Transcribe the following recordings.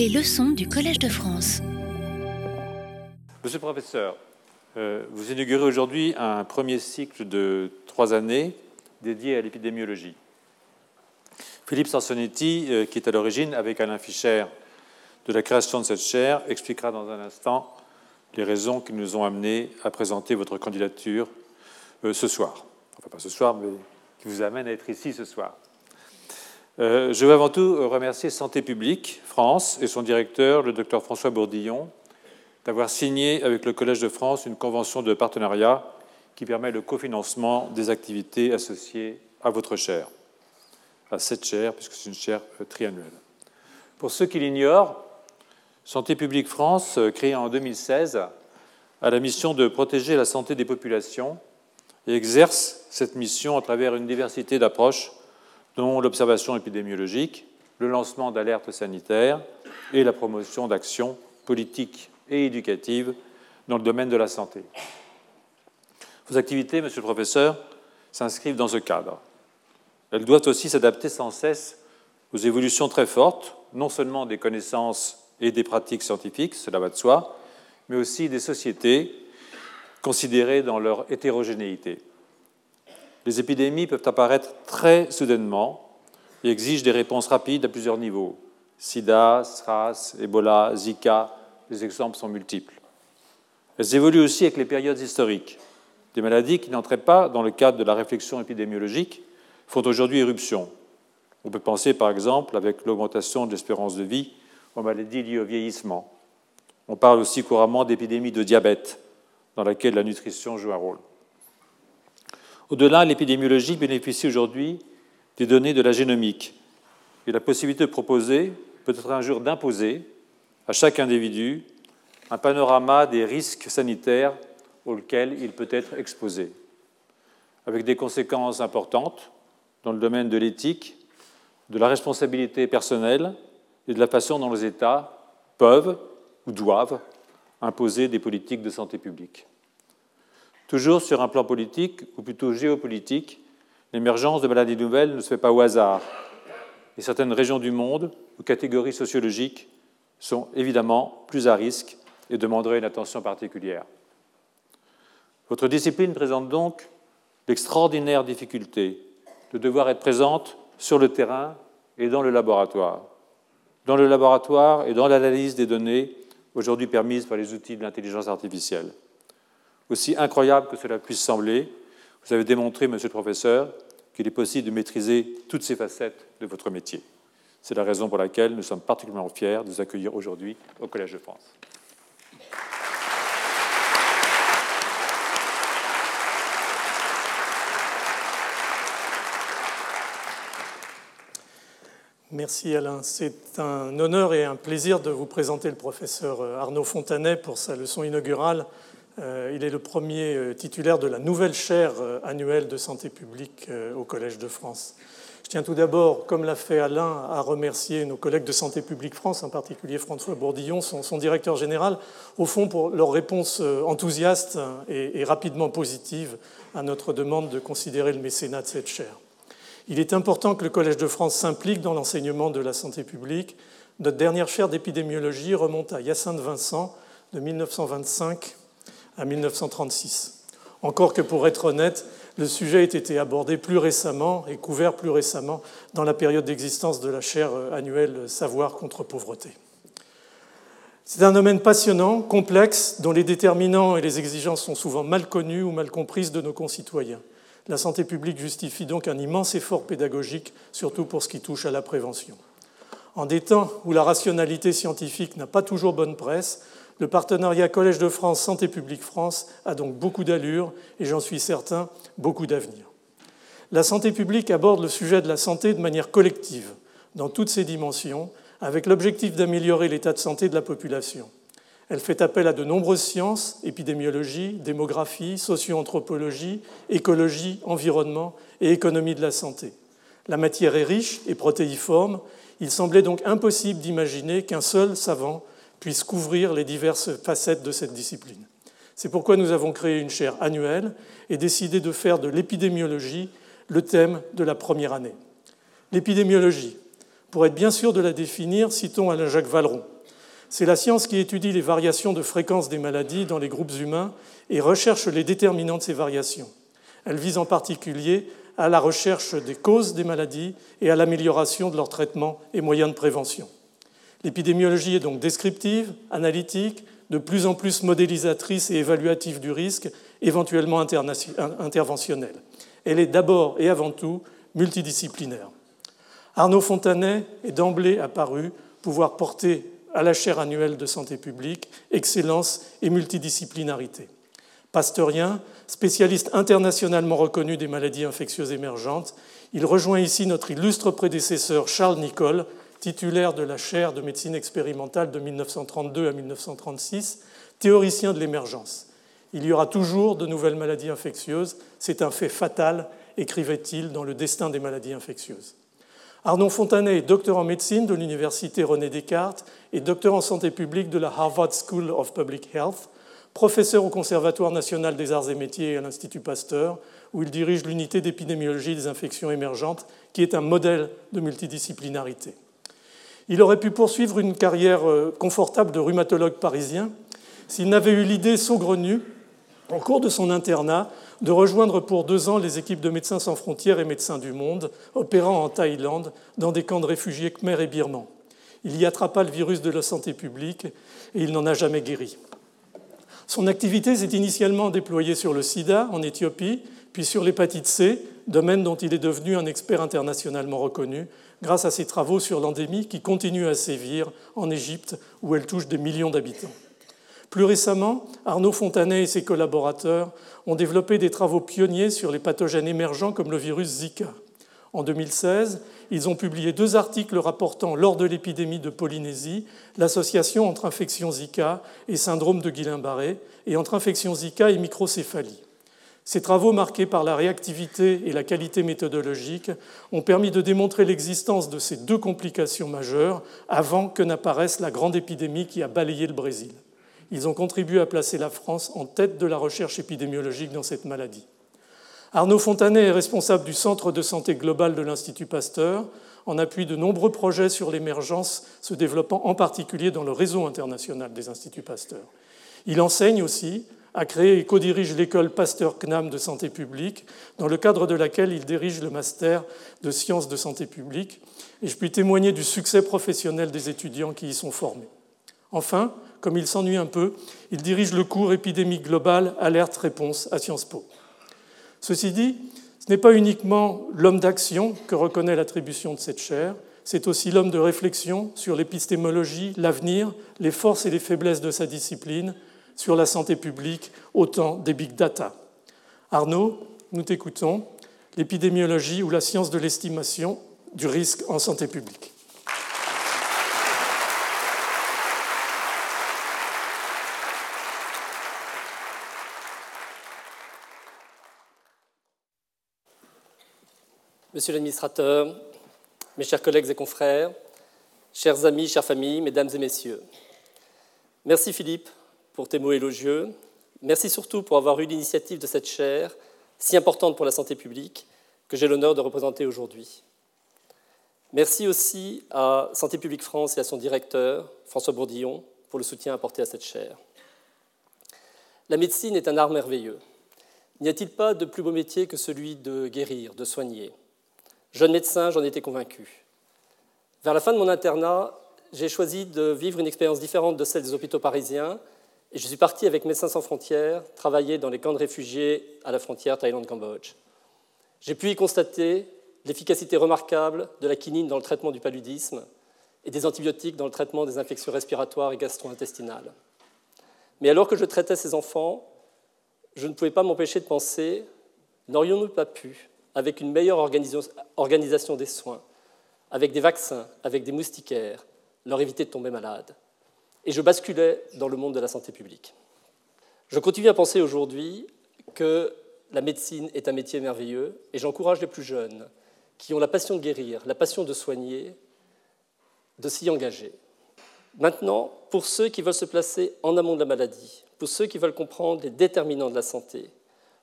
Les leçons du Collège de France. Monsieur le professeur, euh, vous inaugurez aujourd'hui un premier cycle de trois années dédié à l'épidémiologie. Philippe Sansonetti, euh, qui est à l'origine, avec Alain Fischer, de la création de cette chaire, expliquera dans un instant les raisons qui nous ont amenés à présenter votre candidature euh, ce soir. Enfin, pas ce soir, mais qui vous amène à être ici ce soir. Euh, je veux avant tout remercier Santé publique France et son directeur, le docteur François Bourdillon, d'avoir signé avec le Collège de France une convention de partenariat qui permet le cofinancement des activités associées à votre chaire, à cette chaire, puisque c'est une chaire euh, triannuelle. Pour ceux qui l'ignorent, Santé publique France, euh, créée en 2016, a la mission de protéger la santé des populations et exerce cette mission à travers une diversité d'approches dont l'observation épidémiologique, le lancement d'alertes sanitaires et la promotion d'actions politiques et éducatives dans le domaine de la santé. Vos activités, monsieur le professeur, s'inscrivent dans ce cadre. Elles doivent aussi s'adapter sans cesse aux évolutions très fortes, non seulement des connaissances et des pratiques scientifiques, cela va de soi, mais aussi des sociétés considérées dans leur hétérogénéité. Les épidémies peuvent apparaître très soudainement et exigent des réponses rapides à plusieurs niveaux. Sida, SRAS, Ebola, Zika, les exemples sont multiples. Elles évoluent aussi avec les périodes historiques. Des maladies qui n'entraient pas dans le cadre de la réflexion épidémiologique font aujourd'hui éruption. On peut penser par exemple, avec l'augmentation de l'espérance de vie, aux maladies liées au vieillissement. On parle aussi couramment d'épidémie de diabète, dans laquelle la nutrition joue un rôle. Au-delà, l'épidémiologie bénéficie aujourd'hui des données de la génomique et la possibilité de proposer, peut-être un jour d'imposer, à chaque individu un panorama des risques sanitaires auxquels il peut être exposé, avec des conséquences importantes dans le domaine de l'éthique, de la responsabilité personnelle et de la façon dont les États peuvent ou doivent imposer des politiques de santé publique. Toujours sur un plan politique, ou plutôt géopolitique, l'émergence de maladies nouvelles ne se fait pas au hasard. Et certaines régions du monde ou catégories sociologiques sont évidemment plus à risque et demanderaient une attention particulière. Votre discipline présente donc l'extraordinaire difficulté de devoir être présente sur le terrain et dans le laboratoire. Dans le laboratoire et dans l'analyse des données aujourd'hui permises par les outils de l'intelligence artificielle. Aussi incroyable que cela puisse sembler, vous avez démontré, monsieur le professeur, qu'il est possible de maîtriser toutes ces facettes de votre métier. C'est la raison pour laquelle nous sommes particulièrement fiers de vous accueillir aujourd'hui au Collège de France. Merci Alain. C'est un honneur et un plaisir de vous présenter le professeur Arnaud Fontanet pour sa leçon inaugurale il est le premier euh, titulaire de la nouvelle chaire euh, annuelle de santé publique au Collège de France. Je tiens tout d'abord, comme l'a fait Alain, à remercier nos collègues de Santé publique France, en particulier François Bourdillon, son, directeur général, au fond pour leur réponse enthousiaste et, rapidement positive à notre demande de considérer le mécénat de cette chaire. Il est important que le Collège de France s'implique dans l'enseignement de la santé publique. Notre dernière chaire d'épidémiologie remonte à Hyacinthe Vincent de 1925 à 1936. Encore que pour être honnête, le sujet a été abordé plus récemment et couvert plus récemment dans la période d'existence de la chaire annuelle Savoir contre pauvreté. C'est un domaine passionnant, complexe, dont les déterminants et les exigences sont souvent mal connus ou mal comprises de nos concitoyens. La santé publique justifie donc un immense effort pédagogique, surtout pour ce qui touche à la prévention. En des temps où la rationalité scientifique n'a pas toujours bonne presse, le partenariat Collège de France Santé publique France a donc beaucoup d'allure et j'en suis certain beaucoup d'avenir. La santé publique aborde le sujet de la santé de manière collective, dans toutes ses dimensions, avec l'objectif d'améliorer l'état de santé de la population. Elle fait appel à de nombreuses sciences, épidémiologie, démographie, socio-anthropologie, écologie, environnement et économie de la santé. La matière est riche et protéiforme, il semblait donc impossible d'imaginer qu'un seul savant puisse couvrir les diverses facettes de cette discipline. C'est pourquoi nous avons créé une chaire annuelle et décidé de faire de l'épidémiologie le thème de la première année. L'épidémiologie, Pour être bien sûr de la définir, citons Alain Jacques Valeron. C'est la science qui étudie les variations de fréquence des maladies dans les groupes humains et recherche les déterminants de ces variations. Elle vise en particulier à la recherche des causes des maladies et à l'amélioration de leur traitement et moyens de prévention. L'épidémiologie est donc descriptive, analytique, de plus en plus modélisatrice et évaluative du risque, éventuellement interventionnelle. Elle est d'abord et avant tout multidisciplinaire. Arnaud Fontanet est d'emblée apparu pouvoir porter à la chaire annuelle de santé publique, excellence et multidisciplinarité. Pasteurien, spécialiste internationalement reconnu des maladies infectieuses émergentes, il rejoint ici notre illustre prédécesseur Charles Nicole, titulaire de la chaire de médecine expérimentale de 1932 à 1936, théoricien de l'émergence. Il y aura toujours de nouvelles maladies infectieuses, c'est un fait fatal, écrivait-il dans Le destin des maladies infectieuses. Arnaud Fontanet est docteur en médecine de l'Université René Descartes et docteur en santé publique de la Harvard School of Public Health, professeur au Conservatoire national des arts et métiers et à l'Institut Pasteur, où il dirige l'unité d'épidémiologie des infections émergentes, qui est un modèle de multidisciplinarité. Il aurait pu poursuivre une carrière euh, confortable de rhumatologue parisien s'il n'avait eu l'idée saugrenue, en cours de son internat, de rejoindre pour deux ans les équipes de Médecins sans frontières et Médecins du monde, opérant en Thaïlande dans des camps de réfugiés khmer et birmans. Il y attrapa le virus de la santé publique et il n'en a jamais guéri. Son activité s'est initialement déployée sur le sida en Éthiopie, puis sur l'hépatite C, domaine dont il est devenu un expert internationalement reconnu grâce à ses travaux sur l'endémie qui continue à sévir en Égypte où elle touche des millions d'habitants. Plus récemment, Arnaud Fontanet et ses collaborateurs ont développé des travaux pionniers sur les pathogènes émergents comme le virus Zika. En 2016, ils ont publié deux articles rapportant, lors de l'épidémie de Polynésie, l'association entre infection Zika et syndrome de Guillain-Barré et entre infection Zika et microcéphalie. Ces travaux, marqués par la réactivité et la qualité méthodologique, ont permis de démontrer l'existence de ces deux complications majeures avant que n'apparaisse la grande épidémie qui a balayé le Brésil. Ils ont contribué à placer la France en tête de la recherche épidémiologique dans cette maladie. Arnaud Fontanet est responsable du Centre de santé globale de l'Institut Pasteur, en appui de nombreux projets sur l'émergence se développant en particulier dans le réseau international des Instituts Pasteur. Il enseigne aussi, a créé et co-dirige l'école Pasteur-CNAM de santé publique, dans le cadre de laquelle il dirige le master de sciences de santé publique, et je puis témoigner du succès professionnel des étudiants qui y sont formés. Enfin, comme il s'ennuie un peu, il dirige le cours Épidémie globale, alerte-réponse à Sciences Po. Ceci dit, ce n'est pas uniquement l'homme d'action que reconnaît l'attribution de cette chaire, c'est aussi l'homme de réflexion sur l'épistémologie, l'avenir, les forces et les faiblesses de sa discipline, sur la santé publique, autant des big data. Arnaud, nous t'écoutons, l'épidémiologie ou la science de l'estimation du risque en santé publique. Monsieur l'administrateur, mes chers collègues et confrères, chers amis, chères familles, mesdames et messieurs, merci Philippe pour tes mots élogieux. Merci surtout pour avoir eu l'initiative de cette chaire si importante pour la santé publique que j'ai l'honneur de représenter aujourd'hui. Merci aussi à Santé publique France et à son directeur, François Bourdillon, pour le soutien apporté à cette chaire. La médecine est un art merveilleux. N'y a-t-il pas de plus beau métier que celui de guérir, de soigner? Jeune médecin, j'en étais convaincu. Vers la fin de mon internat, j'ai choisi de vivre une expérience différente de celle des hôpitaux parisiens et je suis parti avec Médecins sans frontières travailler dans les camps de réfugiés à la frontière Thaïlande-Cambodge. J'ai pu y constater l'efficacité remarquable de la quinine dans le traitement du paludisme et des antibiotiques dans le traitement des infections respiratoires et gastro-intestinales. Mais alors que je traitais ces enfants, je ne pouvais pas m'empêcher de penser n'aurions-nous pas pu avec une meilleure organisation des soins, avec des vaccins, avec des moustiquaires, leur éviter de tomber malade? Et je basculais dans le monde de la santé publique. Je continue à penser aujourd'hui que la médecine est un métier merveilleux et j'encourage les plus jeunes qui ont la passion de guérir, la passion de soigner, de s'y engager. Maintenant, pour ceux qui veulent se placer en amont de la maladie, pour ceux qui veulent comprendre les déterminants de la santé,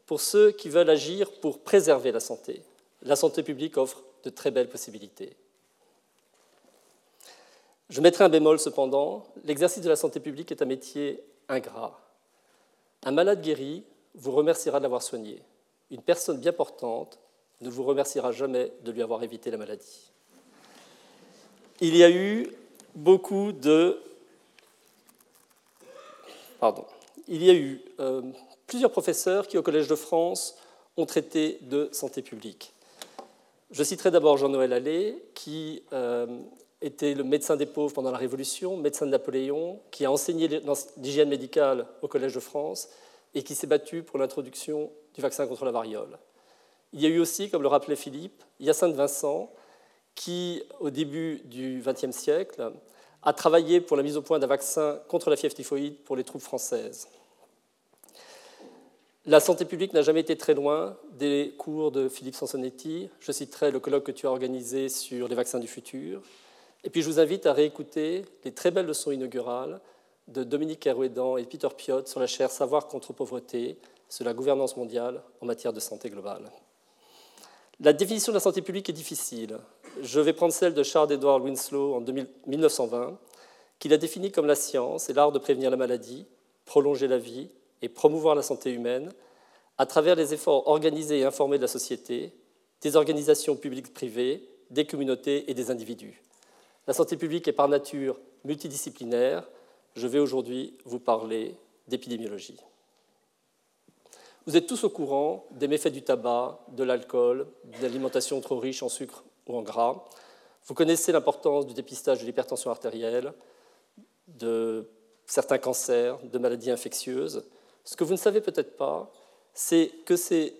pour ceux qui veulent agir pour préserver la santé. La santé publique offre de très belles possibilités. Je mettrai un bémol cependant, l'exercice de la santé publique est un métier ingrat. Un malade guéri vous remerciera de l'avoir soigné. Une personne bien portante ne vous remerciera jamais de lui avoir évité la maladie. Il y a eu beaucoup de... Pardon. Il y a eu euh, plusieurs professeurs qui, au Collège de France, ont traité de santé publique. Je citerai d'abord Jean-Noël Allais, qui euh, était le médecin des pauvres pendant la Révolution, médecin de Napoléon, qui a enseigné l'hygiène médicale au Collège de France et qui s'est battu pour l'introduction du vaccin contre la variole. Il y a eu aussi, comme le rappelait Philippe, Hyacinthe Vincent, qui, au début du XXe siècle, a travaillé pour la mise au point d'un vaccin contre la fièvre typhoïde pour les troupes françaises. La santé publique n'a jamais été très loin des cours de Philippe Sansonetti. Je citerai le colloque que tu as organisé sur les vaccins du futur. Et puis je vous invite à réécouter les très belles leçons inaugurales de Dominique Herouédan et Peter Piot sur la chaire Savoir contre pauvreté, sur la gouvernance mondiale en matière de santé globale. La définition de la santé publique est difficile. Je vais prendre celle de Charles Edward Winslow en 1920, qui l'a définie comme la science et l'art de prévenir la maladie, prolonger la vie et promouvoir la santé humaine à travers les efforts organisés et informés de la société, des organisations publiques privées, des communautés et des individus. La santé publique est par nature multidisciplinaire. Je vais aujourd'hui vous parler d'épidémiologie. Vous êtes tous au courant des méfaits du tabac, de l'alcool, de l'alimentation trop riche en sucre ou en gras. Vous connaissez l'importance du dépistage de l'hypertension artérielle, de certains cancers, de maladies infectieuses. Ce que vous ne savez peut-être pas, c'est que ces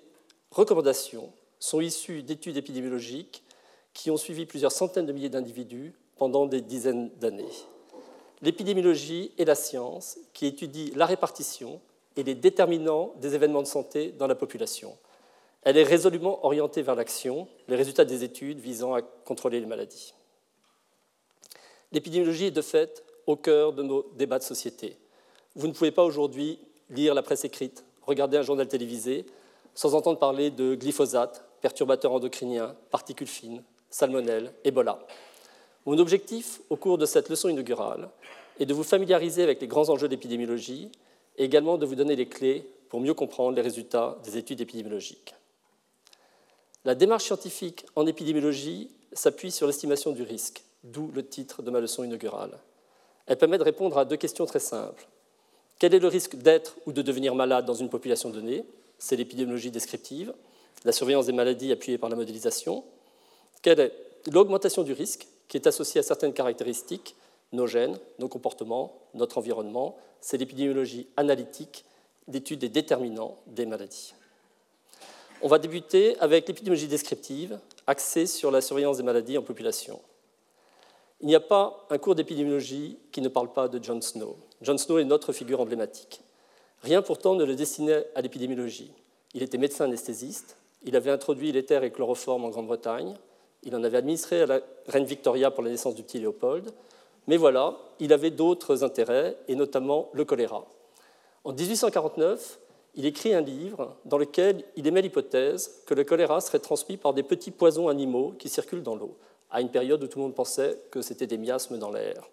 recommandations sont issues d'études épidémiologiques qui ont suivi plusieurs centaines de milliers d'individus pendant des dizaines d'années. L'épidémiologie est la science qui étudie la répartition et les déterminants des événements de santé dans la population. Elle est résolument orientée vers l'action, les résultats des études visant à contrôler les maladies. L'épidémiologie est de fait au cœur de nos débats de société. Vous ne pouvez pas aujourd'hui lire la presse écrite, regarder un journal télévisé, sans entendre parler de glyphosate, perturbateurs endocriniens, particules fines, salmonelle, Ebola. Mon objectif au cours de cette leçon inaugurale est de vous familiariser avec les grands enjeux d'épidémiologie et également de vous donner les clés pour mieux comprendre les résultats des études épidémiologiques. La démarche scientifique en épidémiologie s'appuie sur l'estimation du risque, d'où le titre de ma leçon inaugurale. Elle permet de répondre à deux questions très simples. Quel est le risque d'être ou de devenir malade dans une population donnée? C'est l'épidémiologie descriptive, la surveillance des maladies appuyée par la modélisation. Quelle est l'augmentation du risque qui est associée à certaines caractéristiques nos gènes, nos comportements, notre environnement. C'est l'épidémiologie analytique d'étude des déterminants des maladies. On va débuter avec l'épidémiologie descriptive, axée sur la surveillance des maladies en population. Il n'y a pas un cours d'épidémiologie qui ne parle pas de John Snow. John Snow est notre figure emblématique. Rien pourtant ne le destinait à l'épidémiologie. Il était médecin anesthésiste, il avait introduit l'éther et chloroforme en Grande-Bretagne, il en avait administré à la reine Victoria pour la naissance du petit Léopold, mais voilà, il avait d'autres intérêts, et notamment le choléra. En 1849, il écrit un livre dans lequel il émet l'hypothèse que le choléra serait transmis par des petits poisons animaux qui circulent dans l'eau, à une période où tout le monde pensait que c'était des miasmes dans l'air.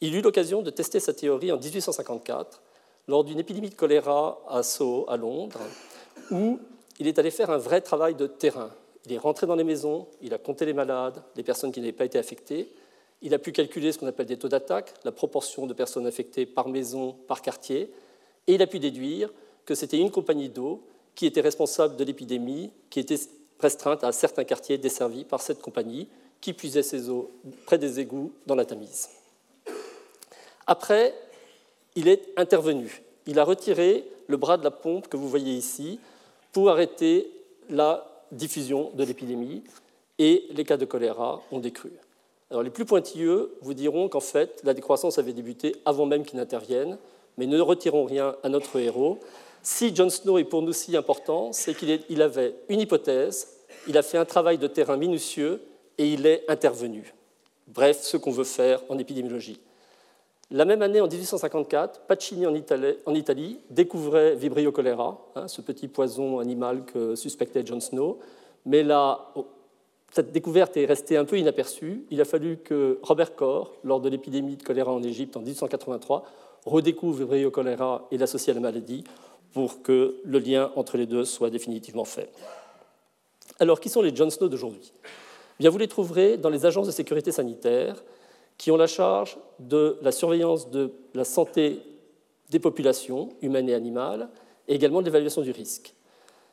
Il eut l'occasion de tester sa théorie en 1854 lors d'une épidémie de choléra à Soho, à Londres, où il est allé faire un vrai travail de terrain. Il est rentré dans les maisons, il a compté les malades, les personnes qui n'avaient pas été affectées, il a pu calculer ce qu'on appelle des taux d'attaque, la proportion de personnes infectées par maison, par quartier, et il a pu déduire que c'était une compagnie d'eau qui était responsable de l'épidémie, qui était restreinte à certains quartiers desservis par cette compagnie, qui puisait ses eaux près des égouts dans la Tamise. Après, il est intervenu. Il a retiré le bras de la pompe que vous voyez ici pour arrêter la diffusion de l'épidémie et les cas de choléra ont décru. Alors, les plus pointilleux vous diront qu'en fait, la décroissance avait débuté avant même qu'il n'intervienne, mais ne retirons rien à notre héros. Si John Snow est pour nous si important, c'est qu'il avait une hypothèse, il a fait un travail de terrain minutieux et il est intervenu. Bref, ce qu'on veut faire en épidémiologie. La même année, en 1854, Pacini en Italie, découvrait Vibrio cholera, hein, ce petit poison animal que suspectait John Snow, mais l'a cette découverte est restée un peu inaperçue. Il a fallu que Robert Koch, lors de l'épidémie de choléra en Égypte en 1883, redécouvre le choléra et l'associe à la maladie pour que le lien entre les deux soit définitivement fait. Alors, qui sont les John Snow d'aujourd'hui? Bien, vous les trouverez dans les agences de sécurité sanitaire qui ont la charge de la surveillance de la santé des populations humaines et animales et également de l'évaluation du risque.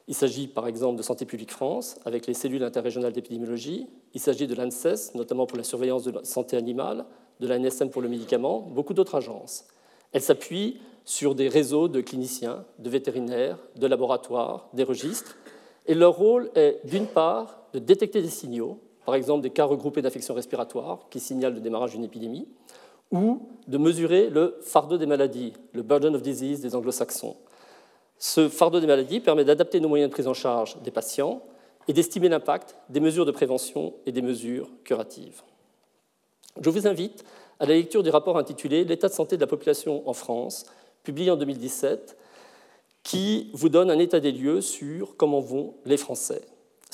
Il s'agit par exemple de Santé publique France, avec les cellules interrégionales d'épidémiologie. Il s'agit de l'ANSES, notamment pour la surveillance de la santé animale, de l'ANSM pour le médicament, beaucoup d'autres agences. Elle s'appuie sur des réseaux de cliniciens, de vétérinaires, de laboratoires, des registres. Et leur rôle est, d'une part, de détecter des signaux, par exemple des cas regroupés d'infections respiratoires qui signalent le démarrage d'une épidémie, ou de mesurer le fardeau des maladies, le burden of disease des anglo-saxons, ce fardeau des maladies permet d'adapter nos moyens de prise en charge des patients et d'estimer l'impact des mesures de prévention et des mesures curatives. Je vous invite à la lecture du rapport intitulé L'état de santé de la population en France, publié en 2017, qui vous donne un état des lieux sur comment vont les Français.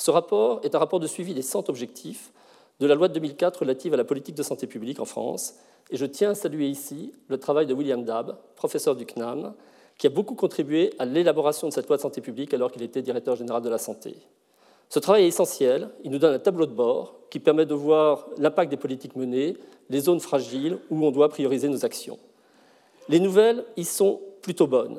Ce rapport est un rapport de suivi des 100 objectifs de la loi de 2004 relative à la politique de santé publique en France, et je tiens à saluer ici le travail de William Dabb, professeur du CNAM, qui a beaucoup contribué à l'élaboration de cette loi de santé publique alors qu'il était directeur général de la santé. Ce travail est essentiel, il nous donne un tableau de bord qui permet de voir l'impact des politiques menées, les zones fragiles où on doit prioriser nos actions. Les nouvelles y sont plutôt bonnes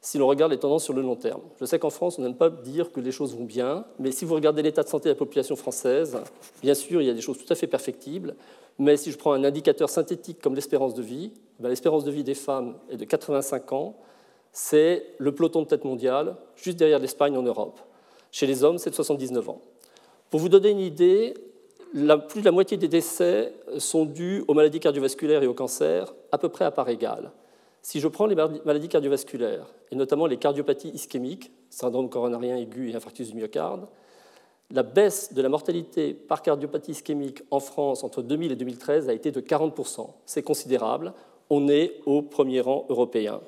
si l'on regarde les tendances sur le long terme. Je sais qu'en France, on n'aime pas dire que les choses vont bien, mais si vous regardez l'état de santé de la population française, bien sûr, il y a des choses tout à fait perfectibles, mais si je prends un indicateur synthétique comme l'espérance de vie, ben, l'espérance de vie des femmes est de 85 ans, c'est le peloton de tête mondiale, juste derrière l'Espagne en Europe. Chez les hommes, c'est de 79 ans. Pour vous donner une idée, plus de la moitié des décès sont dus aux maladies cardiovasculaires et au cancer, à peu près à part égale. Si je prends les maladies cardiovasculaires, et notamment les cardiopathies ischémiques, syndrome coronarien aigu et infarctus du myocarde, la baisse de la mortalité par cardiopathie ischémique en France entre 2000 et 2013 a été de 40%. C'est considérable. On est au premier rang européen.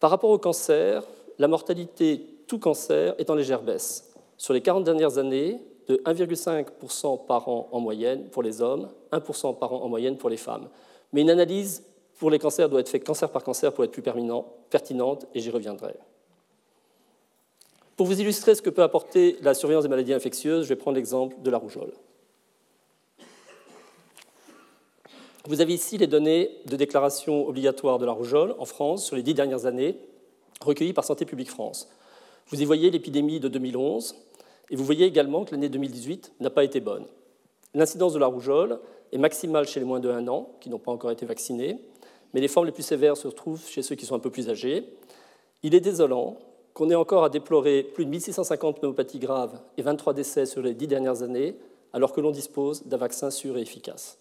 Par rapport au cancer, la mortalité tout cancer est en légère baisse. Sur les 40 dernières années, de 1,5% par an en moyenne pour les hommes, 1% par an en moyenne pour les femmes. Mais une analyse pour les cancers doit être faite cancer par cancer pour être plus pertinente, et j'y reviendrai. Pour vous illustrer ce que peut apporter la surveillance des maladies infectieuses, je vais prendre l'exemple de la rougeole. Vous avez ici les données de déclaration obligatoire de la rougeole en France sur les dix dernières années, recueillies par Santé publique France. Vous y voyez l'épidémie de 2011, et vous voyez également que l'année 2018 n'a pas été bonne. L'incidence de la rougeole est maximale chez les moins de 1 an, qui n'ont pas encore été vaccinés, mais les formes les plus sévères se retrouvent chez ceux qui sont un peu plus âgés. Il est désolant qu'on ait encore à déplorer plus de 1650 pneumopathies graves et 23 décès sur les dix dernières années, alors que l'on dispose d'un vaccin sûr et efficace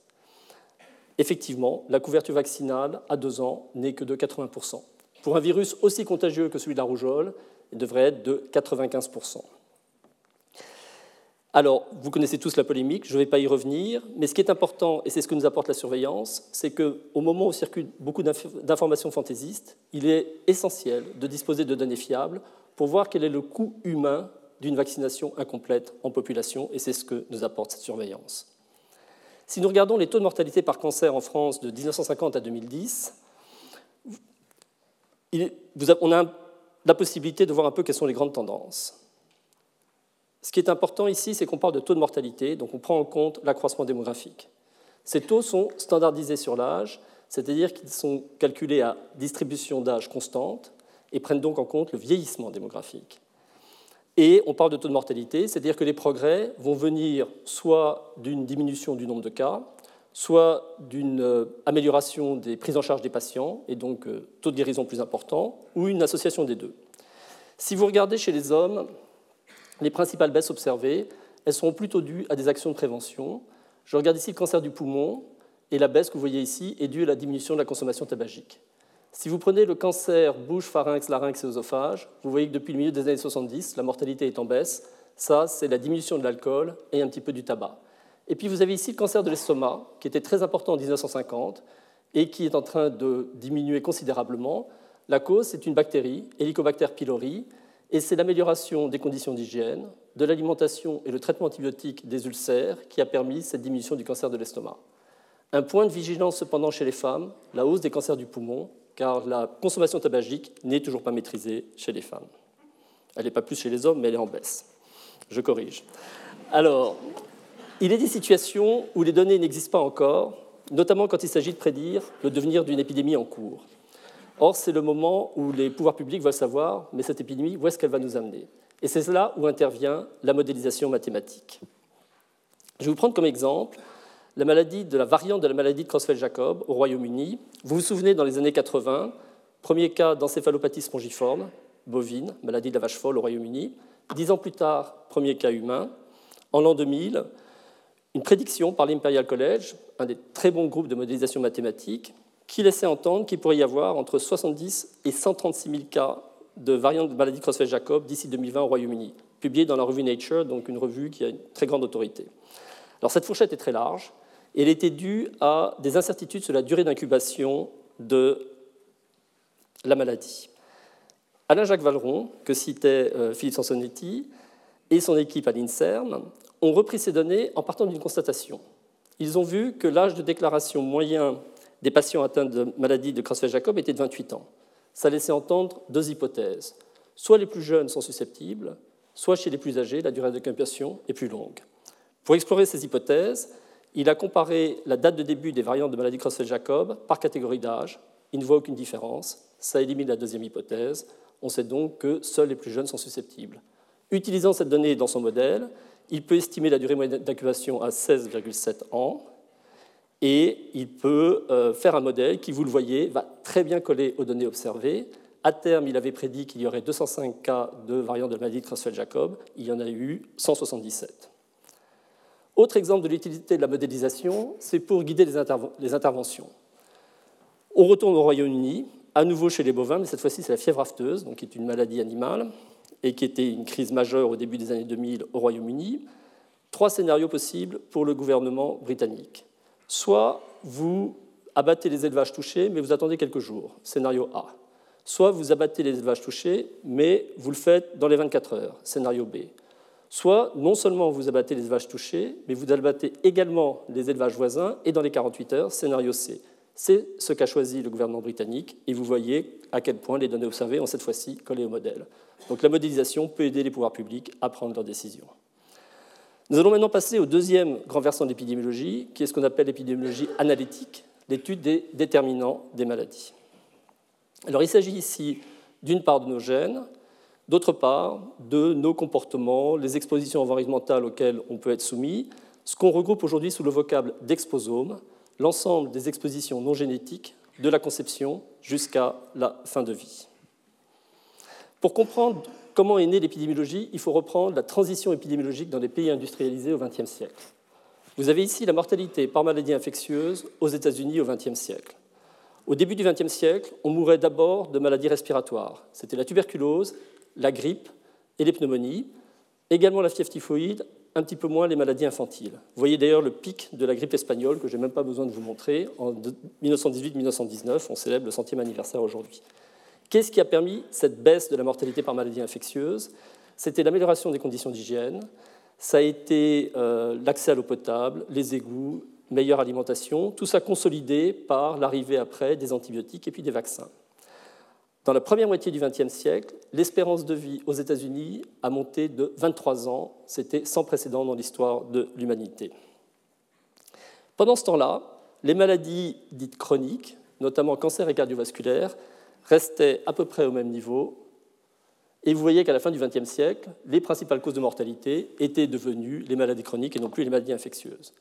effectivement, la couverture vaccinale à deux ans n'est que de 80%. Pour un virus aussi contagieux que celui de la rougeole, il devrait être de 95%. Alors, vous connaissez tous la polémique, je ne vais pas y revenir, mais ce qui est important, et c'est ce que nous apporte la surveillance, c'est qu'au moment où circulent beaucoup d'informations fantaisistes, il est essentiel de disposer de données fiables pour voir quel est le coût humain d'une vaccination incomplète en population, et c'est ce que nous apporte cette surveillance. Si nous regardons les taux de mortalité par cancer en France de 1950 à 2010, on a la possibilité de voir un peu quelles sont les grandes tendances. Ce qui est important ici, c'est qu'on parle de taux de mortalité, donc on prend en compte l'accroissement démographique. Ces taux sont standardisés sur l'âge, c'est-à-dire qu'ils sont calculés à distribution d'âge constante et prennent donc en compte le vieillissement démographique. Et on parle de taux de mortalité, c'est-à-dire que les progrès vont venir soit d'une diminution du nombre de cas, soit d'une euh, amélioration des prises en charge des patients, et donc euh, taux de guérison plus important, ou une association des deux. Si vous regardez chez les hommes, les principales baisses observées, elles sont plutôt dues à des actions de prévention. Je regarde ici le cancer du poumon, et la baisse que vous voyez ici est due à la diminution de la consommation tabagique. Si vous prenez le cancer bouche, pharynx, larynx et œsophage, vous voyez que depuis le milieu des années 70, la mortalité est en baisse. Ça, c'est la diminution de l'alcool et un petit peu du tabac. Et puis vous avez ici le cancer de l'estomac, qui était très important en 1950 et qui est en train de diminuer considérablement. La cause, c'est une bactérie, Helicobacter pylori, Et c'est l'amélioration des conditions d'hygiène, de l'alimentation et le traitement antibiotique des ulcères qui a permis cette diminution du cancer de l'estomac. Un point de vigilance cependant chez les femmes, la hausse des cancers du poumon, car la consommation tabagique n'est toujours pas maîtrisée chez les femmes. Elle n'est pas plus chez les hommes, mais elle est en baisse. Je corrige. Alors, il est des situations où les données n'existent pas encore, notamment quand il s'agit de prédire le devenir d'une épidémie en cours. Or, c'est le moment où les pouvoirs publics veulent savoir, mais cette épidémie, où est-ce qu'elle va nous amener? Et c'est là où intervient la modélisation mathématique. Je vais vous prendre comme exemple la maladie de la variante de la maladie de Creutzfeldt-Jacob au Royaume-Uni. Vous vous souvenez, dans les années 80, premier cas d'encéphalopathie spongiforme, bovine, maladie de la vache folle au Royaume-Uni. Dix ans plus tard, premier cas humain. En l'an 2000, une prédiction par l'Imperial College, un des très bons groupes de modélisation mathématique, qui laissait entendre qu'il pourrait y avoir entre 70 et 136 000 cas de variantes de maladie Creutzfeldt-Jacob d'ici 2020 au Royaume-Uni, publié dans la revue Nature, donc une revue qui a une très grande autorité. Alors cette fourchette est très large, et elle était due à des incertitudes sur la durée d'incubation de la maladie. Alain-Jacques Valeron, que citait euh, Philippe Sansonetti, et son équipe à l'INSERM ont repris ces données en partant d'une constatation. Ils ont vu que l'âge de déclaration moyen des patients atteints de maladie de Creutzfeldt-Jacob était de 28 ans. Ça laissait entendre deux hypothèses. Soit les plus jeunes sont susceptibles, soit chez les plus âgés, la durée d'incubation est plus longue. Pour explorer ces hypothèses, il a comparé la date de début des variantes de maladie Creutzfeldt-Jacob par catégorie d'âge. Il ne voit aucune différence. Ça élimine la deuxième hypothèse. On sait donc que seuls les plus jeunes sont susceptibles. Utilisant cette donnée dans son modèle, il peut estimer la durée moyenne d'incubation à 16,7 ans et il peut euh, faire un modèle qui, vous le voyez, va très bien coller aux données observées. À terme, il avait prédit qu'il y aurait 205 cas de variants de maladie de Creutzfeldt-Jacob. Il y en a eu 177. Autre exemple de l'utilité de la modélisation, c'est pour guider les, les, interventions. On retourne au Royaume-Uni, à nouveau chez les bovins, mais cette fois-ci c'est la fièvre afteuse, donc qui est une maladie animale et qui était une crise majeure au début des années 2000 au Royaume-Uni. Trois scénarios possibles pour le gouvernement britannique. Soit vous abattez les élevages touchés, mais vous attendez quelques jours, scénario A. Soit vous abattez les élevages touchés, mais vous le faites dans les 24 heures, scénario B. Soit non seulement vous abattez les élevages touchés, mais vous abattez également les élevages voisins et dans les 48 heures, scénario C. C'est ce qu'a choisi le gouvernement britannique et vous voyez à quel point les données observées ont cette fois-ci collé au modèle. Donc la modélisation peut aider les pouvoirs publics à prendre leurs décisions. Nous allons maintenant passer au deuxième grand versant de l'épidémiologie, qui est ce qu'on appelle l'épidémiologie analytique, l'étude des déterminants des maladies. Alors il s'agit ici d'une part de nos gènes, D'autre part, de nos comportements, les expositions environnementales auxquelles on peut être soumis, ce qu'on regroupe aujourd'hui sous le vocable d'exposome, l'ensemble des expositions non génétiques de la conception jusqu'à la fin de vie. Pour comprendre comment est née l'épidémiologie, il faut reprendre la transition épidémiologique dans les pays industrialisés au XXe siècle. Vous avez ici la mortalité par maladie infectieuse aux États-Unis au XXe siècle. Au début du XXe siècle, on mourait d'abord de maladies respiratoires. C'était la tuberculose la grippe et les pneumonies, également la fièvre typhoïde, un petit peu moins les maladies infantiles. Vous voyez d'ailleurs le pic de la grippe espagnole, que je n'ai même pas besoin de vous montrer, en 1918-1919, on célèbre le centième anniversaire aujourd'hui. Qu'est-ce qui a permis cette baisse de la mortalité par maladie infectieuse? C'était l'amélioration des conditions d'hygiène, ça a été euh, l'accès à l'eau potable, les égouts, meilleure alimentation, tout ça consolidé par l'arrivée après des antibiotiques et puis des vaccins. Dans la première moitié du XXe siècle, l'espérance de vie aux États-Unis a monté de 23 ans. C'était sans précédent dans l'histoire de l'humanité. Pendant ce temps-là, les maladies dites chroniques, notamment cancer et cardiovasculaire, restaient à peu près au même niveau. Et vous voyez qu'à la fin du XXe siècle, les principales causes de mortalité étaient devenues les maladies chroniques et non plus les maladies infectieuses.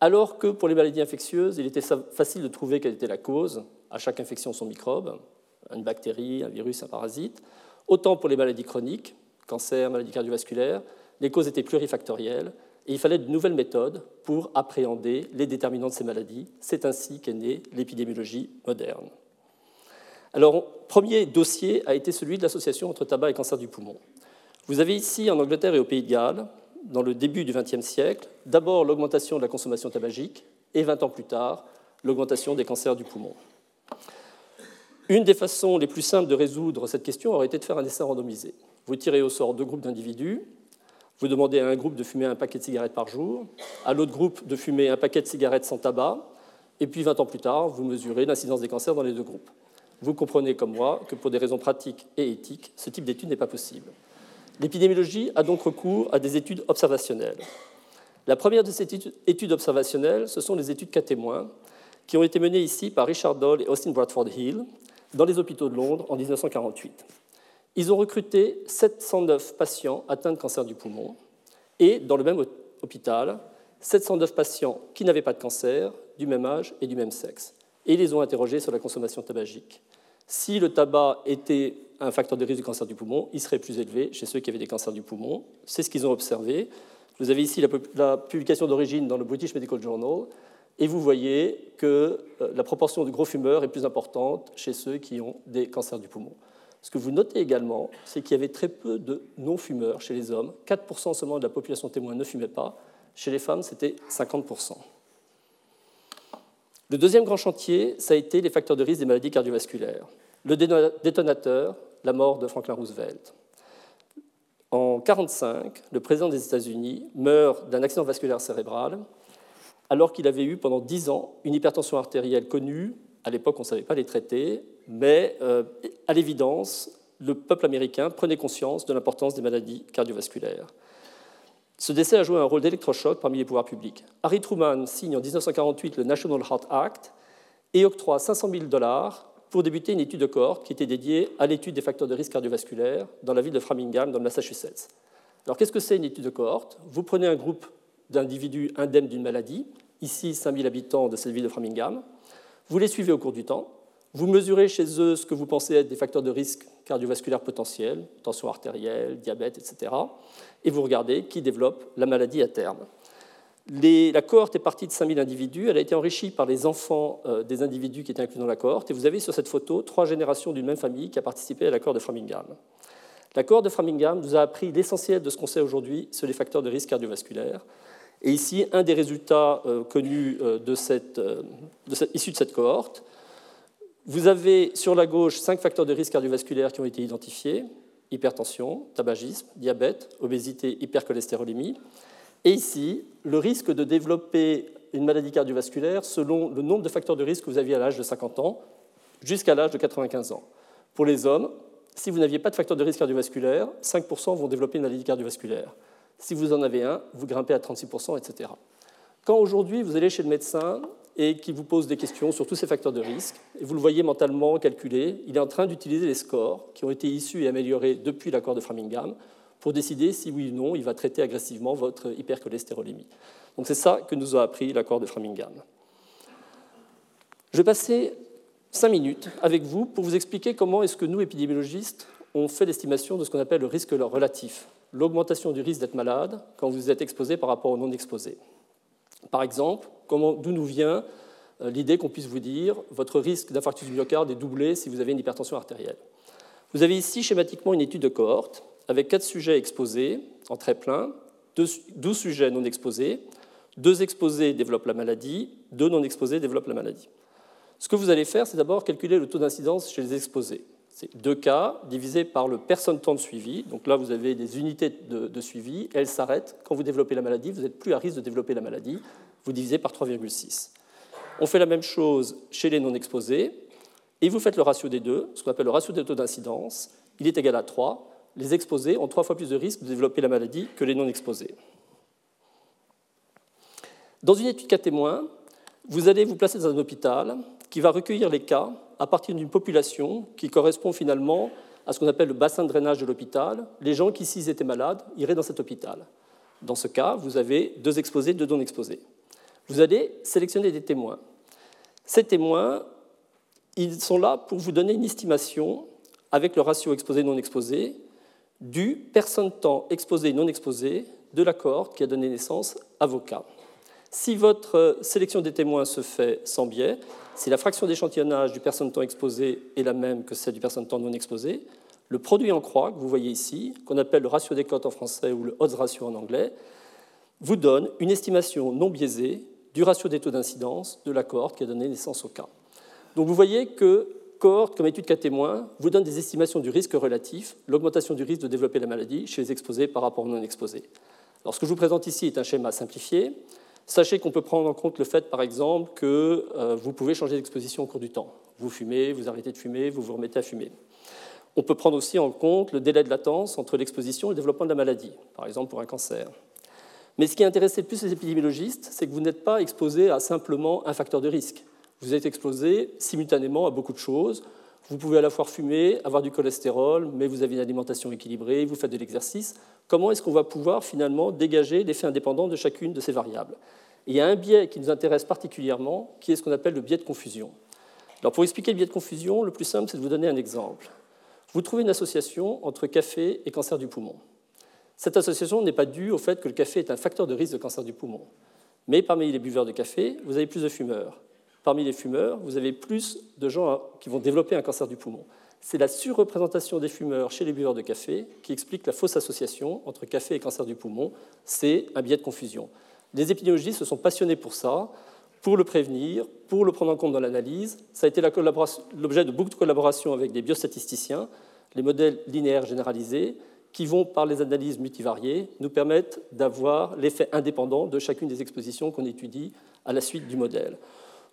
Alors que pour les maladies infectieuses, il était facile de trouver quelle était la cause, à chaque infection son microbe, une bactérie, un virus, un parasite. Autant pour les maladies chroniques, cancer, maladies cardiovasculaires, les causes étaient plurifactorielles et il fallait de nouvelles méthodes pour appréhender les déterminants de ces maladies. C'est ainsi qu'est née l'épidémiologie moderne. Alors, premier dossier a été celui de l'association entre tabac et cancer du poumon. Vous avez ici, en Angleterre et au Pays de Galles, dans le début du XXe siècle, d'abord l'augmentation de la consommation tabagique et 20 ans plus tard, l'augmentation des cancers du poumon. Une des façons les plus simples de résoudre cette question aurait été de faire un essai randomisé. Vous tirez au sort deux groupes d'individus. Vous demandez à un groupe de fumer un paquet de cigarettes par jour, à l'autre groupe de fumer un paquet de cigarettes sans tabac, et puis 20 ans plus tard, vous mesurez l'incidence des cancers dans les deux groupes. Vous comprenez comme moi que pour des raisons pratiques et éthiques, ce type d'étude n'est pas possible. L'épidémiologie a donc recours à des études observationnelles. La première de ces études observationnelles, ce sont les études cas témoins, qui ont été menées ici par Richard Doll et Austin Bradford Hill dans les hôpitaux de Londres en 1948. Ils ont recruté 709 patients atteints de cancer du poumon et, dans le même hôpital, 709 patients qui n'avaient pas de cancer, du même âge et du même sexe. Et les ont interrogés sur la consommation tabagique. Si le tabac était un facteur de risque du cancer du poumon, il serait plus élevé chez ceux qui avaient des cancers du poumon. C'est ce qu'ils ont observé. Vous avez ici la, publication d'origine dans le British Medical Journal, et vous voyez que euh, la proportion de gros fumeurs est plus importante chez ceux qui ont des cancers du poumon. Ce que vous notez également, c'est qu'il y avait très peu de non-fumeurs chez les hommes. 4% seulement de la population témoin ne fumait pas. Chez les femmes, c'était 50%. Le deuxième grand chantier, ça a été les facteurs de risque des maladies cardiovasculaires. Le détonateur, la mort de Franklin Roosevelt. En 1945, le président des États-Unis meurt d'un accident vasculaire cérébral alors qu'il avait eu pendant 10 ans une hypertension artérielle connue. À l'époque, on ne savait pas les traiter, mais euh, à l'évidence, le peuple américain prenait conscience de l'importance des maladies cardiovasculaires. Ce décès a joué un rôle d'électrochoc parmi les pouvoirs publics. Harry Truman signe en 1948 le National Heart Act et octroie 500 000 dollars pour débuter une étude de cohorte qui était dédiée à l'étude des facteurs de risque cardiovasculaire dans la ville de Framingham, dans le Massachusetts. Alors, qu'est-ce que c'est une étude de cohorte Vous prenez un groupe d'individus indemnes d'une maladie, ici 5000 habitants de cette ville de Framingham, vous les suivez au cours du temps, vous mesurez chez eux ce que vous pensez être des facteurs de risque cardiovasculaire potentiels, tension artérielle, diabète, etc. Et vous regardez qui développe la maladie à terme. la cohorte est partie de 5000 individus. Elle a été enrichie par les enfants euh, des individus qui étaient inclus dans la cohorte. Et vous avez sur cette photo trois générations d'une même famille qui a participé à la cohorte de Framingham. La cohorte de Framingham nous a appris l'essentiel de ce qu'on sait aujourd'hui sur les facteurs de risque cardiovasculaire. Et ici, un des résultats euh, connus euh, de cette, issus de cette cohorte, vous avez sur la gauche cinq facteurs de risque cardiovasculaire qui ont été identifiés hypertension, tabagisme, diabète, obésité, hypercholestérolémie. Et ici, le risque de développer une maladie cardiovasculaire selon le nombre de facteurs de risque que vous aviez à l'âge de 50 ans jusqu'à l'âge de 95 ans. Pour les hommes, si vous n'aviez pas de facteur de risque cardiovasculaire, 5% vont développer une maladie cardiovasculaire. Si vous en avez un, vous grimpez à 36%, etc. Quand aujourd'hui vous allez chez le médecin et qu'il vous pose des questions sur tous ces facteurs de risque, et vous le voyez mentalement calculé, il est en train d'utiliser les scores qui ont été issus et améliorés depuis l'accord de Framingham pour décider si oui ou non il va traiter agressivement votre hypercholestérolémie. Donc c'est ça que nous a appris l'accord de Framingham. Je vais passer cinq minutes avec vous pour vous expliquer comment est-ce que nous, épidémiologistes, on fait l'estimation de ce qu'on appelle le risque relatif, l'augmentation du risque d'être malade quand vous êtes exposé par rapport au non exposé. Par exemple, d'où nous vient euh, l'idée qu'on puisse vous dire votre risque d'infarctus du myocarde est doublé si vous avez une hypertension artérielle. Vous avez ici schématiquement une étude de cohorte avec quatre sujets exposés en très plein, 12 sujets non exposés, deux exposés développent la maladie, deux non exposés développent la maladie. Ce que vous allez faire, c'est d'abord calculer le taux d'incidence chez les exposés. C'est deux cas divisé par le personne de suivi. Donc là, vous avez des unités de, suivi. Elles s'arrêtent. Quand vous développez la maladie, vous n'êtes plus à risque de développer la maladie. Vous divisez par 3,6. On fait la même chose chez les non exposés. Et vous faites le ratio des deux, ce qu'on appelle le ratio des taux d'incidence. Il est égal à 3. Les exposés ont trois fois plus de risque de développer la maladie que les non exposés. Dans une étude cas témoin, vous allez vous placer dans un hôpital qui va recueillir les cas à partir d'une population qui correspond finalement à ce qu'on appelle le bassin de drainage de l'hôpital. Les gens qui, s'ils étaient malades, iraient dans cet hôpital. Dans ce cas, vous avez deux exposés, deux non exposés. Vous allez sélectionner des témoins. Ces témoins, ils sont là pour vous donner une estimation avec le ratio exposé-non exposé du personne-temps exposé-non exposé de la cohorte qui a donné naissance à vos cas. Si votre sélection des témoins se fait sans biais, si la fraction d'échantillonnage du personne-temps exposé est la même que celle du personne-temps non exposé, le produit en croix que vous voyez ici, qu'on appelle le ratio des cotes en français ou le odds ratio en anglais, vous donne une estimation non biaisée du ratio des taux d'incidence de la cohorte qui a donné naissance au cas. Donc vous voyez que cohorte, comme étude cas témoin, vous donne des estimations du risque relatif, l'augmentation du risque de développer la maladie chez les exposés par rapport aux non exposés. Alors, ce que je vous présente ici est un schéma simplifié. Sachez qu'on peut prendre en compte le fait, par exemple, que euh, vous pouvez changer d'exposition au cours du temps. Vous fumez, vous arrêtez de fumer, vous vous remettez à fumer. On peut prendre aussi en compte le délai de latence entre l'exposition et le développement de la maladie, par exemple pour un cancer. Mais ce qui intéresse le plus les épidémiologistes, c'est que vous n'êtes pas exposé à simplement un facteur de risque. Vous êtes exposé simultanément à beaucoup de choses. Vous pouvez à la fois fumer, avoir du cholestérol, mais vous avez une alimentation équilibrée, vous faites de l'exercice. Comment est-ce qu'on va pouvoir finalement dégager l'effet indépendant de chacune de ces variables? Il y a un biais qui nous intéresse particulièrement, qui est ce qu'on appelle le biais de confusion. Pour expliquer le biais de confusion, le plus simple, c'est de vous donner un exemple. Vous trouvez une association entre café et cancer du poumon. Cette association n'est pas due au fait que le café est un facteur de risque de cancer du poumon. Mais parmi les buveurs de café, vous avez plus de fumeurs. Parmi les fumeurs, vous avez plus de gens qui vont développer un cancer du poumon. C'est la surreprésentation des fumeurs chez les buveurs de café qui explique la fausse association entre café et cancer du poumon. C'est un biais de confusion. Les épidémiologistes se sont passionnés pour ça, pour le prévenir, pour le prendre en compte dans l'analyse. Ça a été l'objet de beaucoup de collaborations avec des biostatisticiens, les modèles linéaires généralisés, qui vont, par les analyses multivariées, nous permettre d'avoir l'effet indépendant de chacune des expositions qu'on étudie à la suite du modèle.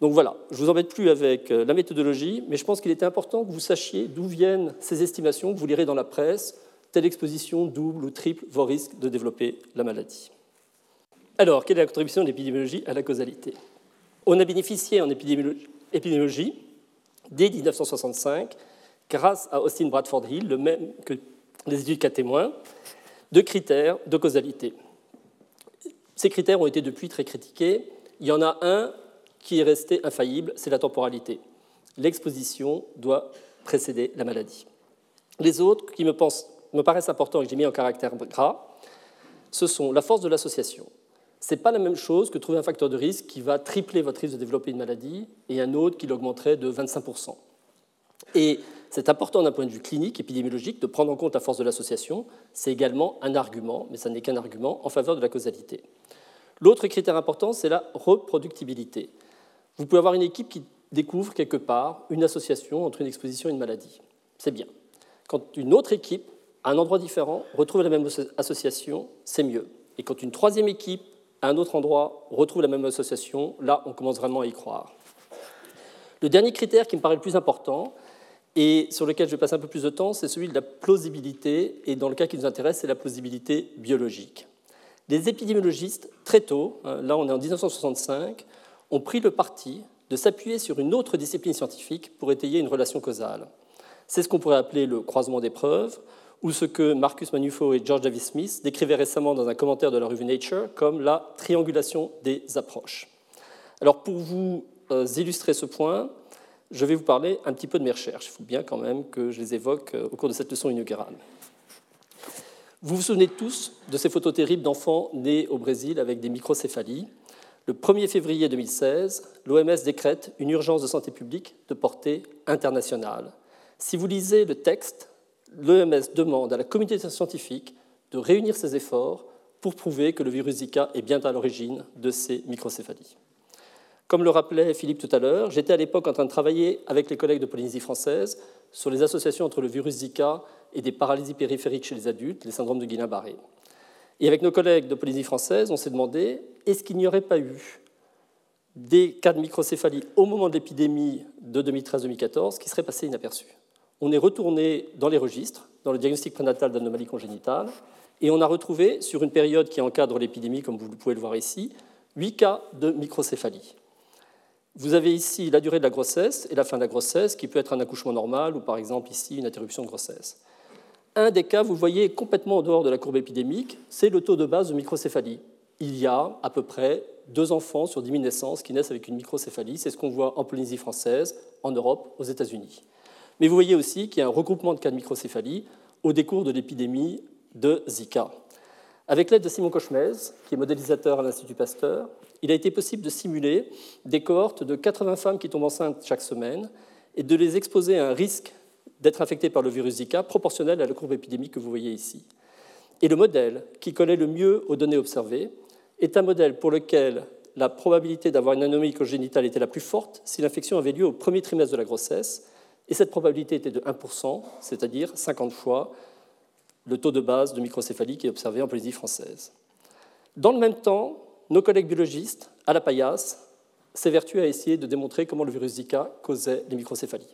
Donc voilà, je ne vous embête plus avec euh, la méthodologie, mais je pense qu'il était important que vous sachiez d'où viennent ces estimations que vous lirez dans la presse, telle exposition double ou triple vos risques de développer la maladie. Alors, quelle est la contribution de l'épidémiologie à la causalité? On a bénéficié en épidémiologie, dès 1965, grâce à Austin Bradford Hill, le même que les études cas témoins, de critères de causalité. Ces critères ont été depuis très critiqués. Il y en a un qui est resté infaillible, c'est la temporalité. L'exposition doit précéder la maladie. Les autres qui me, me paraissent importants et que j'ai mis en caractère gras, ce sont la force de l'association. Ce n'est pas la même chose que trouver un facteur de risque qui va tripler votre risque de développer une maladie et un autre qui l'augmenterait de 25%. Et c'est important d'un point de vue clinique, épidémiologique, de prendre en compte la force de l'association. C'est également un argument, mais ça n'est qu'un argument en faveur de la causalité. L'autre critère important, c'est la reproductibilité. Vous pouvez avoir une équipe qui découvre quelque part une association entre une exposition et une maladie. C'est bien. Quand une autre équipe, à un endroit différent, retrouve la même association, c'est mieux. Et quand une troisième équipe, à un autre endroit, retrouve la même association, là, on commence vraiment à y croire. Le dernier critère qui me paraît le plus important, et sur lequel je vais passer un peu plus de temps, c'est celui de la plausibilité, et dans le cas qui nous intéresse, c'est la plausibilité biologique. Les épidémiologistes, très tôt, hein, là on est en 1965, ont pris le parti de s'appuyer sur une autre discipline scientifique pour étayer une relation causale. C'est ce qu'on pourrait appeler le croisement des preuves, ou ce que Marcus Manufo et George Davis Smith décrivaient récemment dans un commentaire de la revue Nature comme la triangulation des approches. Alors pour vous euh, illustrer ce point, je vais vous parler un petit peu de mes recherches. Il faut bien quand même que je les évoque euh, au cours de cette leçon inaugurale. Vous vous souvenez tous de ces photos terribles d'enfants nés au Brésil avec des microcéphalies le 1er février 2016, l'OMS décrète une urgence de santé publique de portée internationale. Si vous lisez le texte, l'OMS demande à la communauté scientifique de réunir ses efforts pour prouver que le virus Zika est bien à l'origine de ces microcéphalies. Comme le rappelait Philippe tout à l'heure, j'étais à l'époque en train de travailler avec les collègues de Polynésie française sur les associations entre le virus Zika et des paralysies périphériques chez les adultes, les syndromes de Guillain-Barré. Et avec nos collègues de Polynésie française, on s'est demandé est-ce qu'il n'y aurait pas eu des cas de microcéphalie au moment de l'épidémie de 2013-2014 qui seraient passés inaperçus? On est retourné dans les registres, dans le diagnostic prénatal d'anomalies congénitales, et on a retrouvé, sur une période qui encadre l'épidémie, comme vous pouvez le voir ici, 8 cas de microcéphalie. Vous avez ici la durée de la grossesse et la fin de la grossesse, qui peut être un accouchement normal ou par exemple ici une interruption de grossesse. Un des cas, vous voyez, complètement en dehors de la courbe épidémique, c'est le taux de base de microcéphalie. Il y a à peu près deux enfants sur 10 000 naissances qui naissent avec une microcéphalie. C'est ce qu'on voit en Polynésie française, en Europe, aux États-Unis. Mais vous voyez aussi qu'il y a un regroupement de cas de microcéphalie au décours de l'épidémie de Zika. Avec l'aide de Simon Cochemez, qui est modélisateur à l'Institut Pasteur, il a été possible de simuler des cohortes de 80 femmes qui tombent enceintes chaque semaine et de les exposer à un risque d'être infecté par le virus Zika proportionnel à la courbe épidémique que vous voyez ici. Et le modèle qui collait le mieux aux données observées est un modèle pour lequel la probabilité d'avoir une anomalie congénitale était la plus forte si l'infection avait lieu au premier trimestre de la grossesse et cette probabilité était de 1%, c'est-à-dire 50 fois le taux de base de microcéphalie qui est observé en Polynésie française. Dans le même temps, nos collègues biologistes, à la paillasse, s'évertuent à essayer de démontrer comment le virus Zika causait les microcéphalies.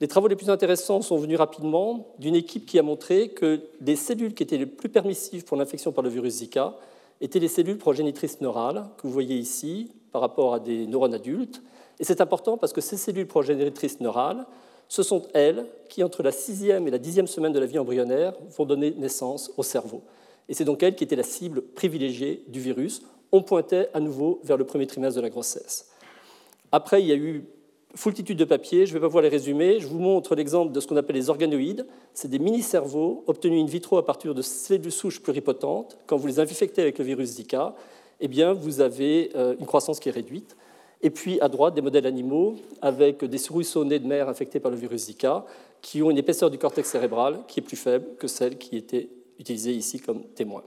Les travaux les plus intéressants sont venus rapidement d'une équipe qui a montré que les cellules qui étaient les plus permissives pour l'infection par le virus Zika étaient les cellules progénitrices neurales, que vous voyez ici, par rapport à des neurones adultes. Et c'est important parce que ces cellules progénitrices neurales, ce sont elles qui, entre la sixième et la dixième semaine de la vie embryonnaire, vont donner naissance au cerveau. Et c'est donc elles qui étaient la cible privilégiée du virus. On pointait à nouveau vers le premier trimestre de la grossesse. Après, il y a eu foultitude de papiers, je ne vais pas vous les résumer. Je vous montre l'exemple de ce qu'on appelle les organoïdes. C'est des mini-cerveaux obtenus in vitro à partir de cellules souches pluripotentes. Quand vous les infectez avec le virus Zika, eh bien, vous avez euh, une croissance qui est réduite. Et puis à droite, des modèles animaux avec des souris nés de mer infectés par le virus Zika qui ont une épaisseur du cortex cérébral qui est plus faible que celle qui était utilisée ici comme témoin.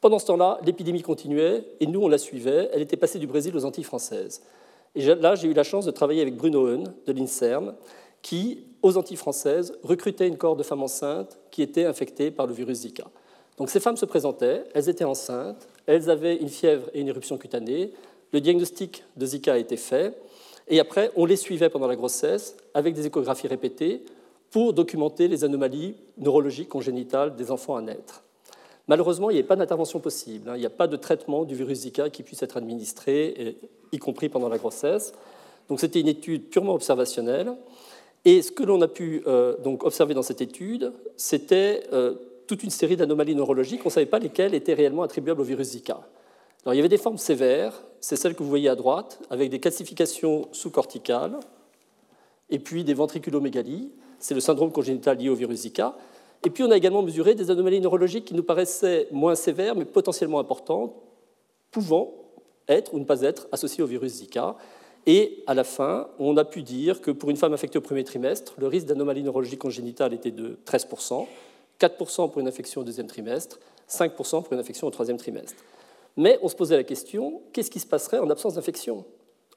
Pendant ce temps-là, l'épidémie continuait et nous, on la suivait. Elle était passée du Brésil aux Antilles françaises. Et là, j'ai eu la chance de travailler avec Bruno Heun de l'INSERM, qui, aux Antilles françaises, recrutait une cohorte de femmes enceintes qui étaient infectées par le virus Zika. Donc ces femmes se présentaient, elles étaient enceintes, elles avaient une fièvre et une éruption cutanée, le diagnostic de Zika a été fait, et après, on les suivait pendant la grossesse avec des échographies répétées pour documenter les anomalies neurologiques congénitales des enfants à naître. Malheureusement, il n'y a pas d'intervention possible. Hein. Il n'y a pas de traitement du virus Zika qui puisse être administré, y compris pendant la grossesse. Donc c'était une étude purement observationnelle. Et ce que l'on a pu euh, donc observer dans cette étude, c'était euh, toute une série d'anomalies neurologiques. On ne savait pas lesquelles étaient réellement attribuables au virus Zika. Alors, il y avait des formes sévères, c'est celles que vous voyez à droite, avec des calcifications sous-corticales, et puis des ventriculomégalies, c'est le syndrome congénital lié au virus Zika. Et puis on a également mesuré des anomalies neurologiques qui nous paraissaient moins sévères, mais potentiellement importantes, pouvant être ou ne pas être associées au virus Zika. Et à la fin, on a pu dire que pour une femme affectée au premier trimestre, le risque d'anomalie neurologique congénitale était de 13%, 4% pour une infection au deuxième trimestre, 5% pour une infection au troisième trimestre. Mais on se posait la question, qu'est-ce qui se passerait en absence d'infection?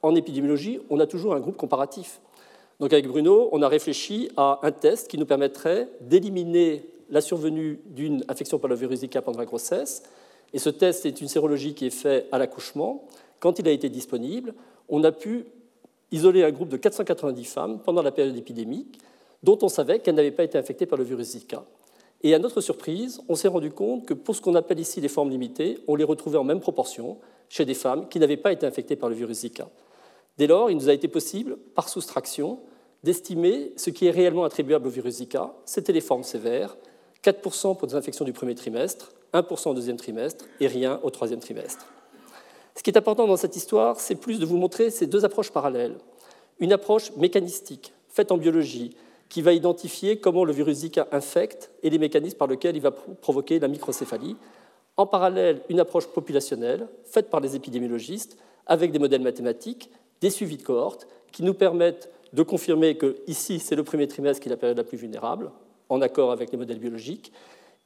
En épidémiologie, on a toujours un groupe comparatif. Donc avec Bruno, on a réfléchi à un test qui nous permettrait d'éliminer la survenue d'une infection par le virus Zika pendant la grossesse. Et ce test est une sérologie qui est faite à l'accouchement. Quand il a été disponible, on a pu isoler un groupe de 490 femmes pendant la période épidémique dont on savait qu'elles n'avaient pas été infectées par le virus Zika. Et à notre surprise, on s'est rendu compte que pour ce qu'on appelle ici les formes limitées, on les retrouvait en même proportion chez des femmes qui n'avaient pas été infectées par le virus Zika. Dès lors, il nous a été possible, par soustraction, d'estimer ce qui est réellement attribuable au virus Zika. C'était les formes sévères, 4% pour des infections du premier trimestre, 1% au deuxième trimestre et rien au troisième trimestre. Ce qui est important dans cette histoire, c'est plus de vous montrer ces deux approches parallèles. Une approche mécanistique, faite en biologie, qui va identifier comment le virus Zika infecte et les mécanismes par lesquels il va provoquer la microcéphalie. En parallèle, une approche populationnelle, faite par les épidémiologistes, avec des modèles mathématiques, des suivis de cohortes, qui nous permettent de confirmer que ici, c'est le premier trimestre qui est la période la plus vulnérable, en accord avec les modèles biologiques,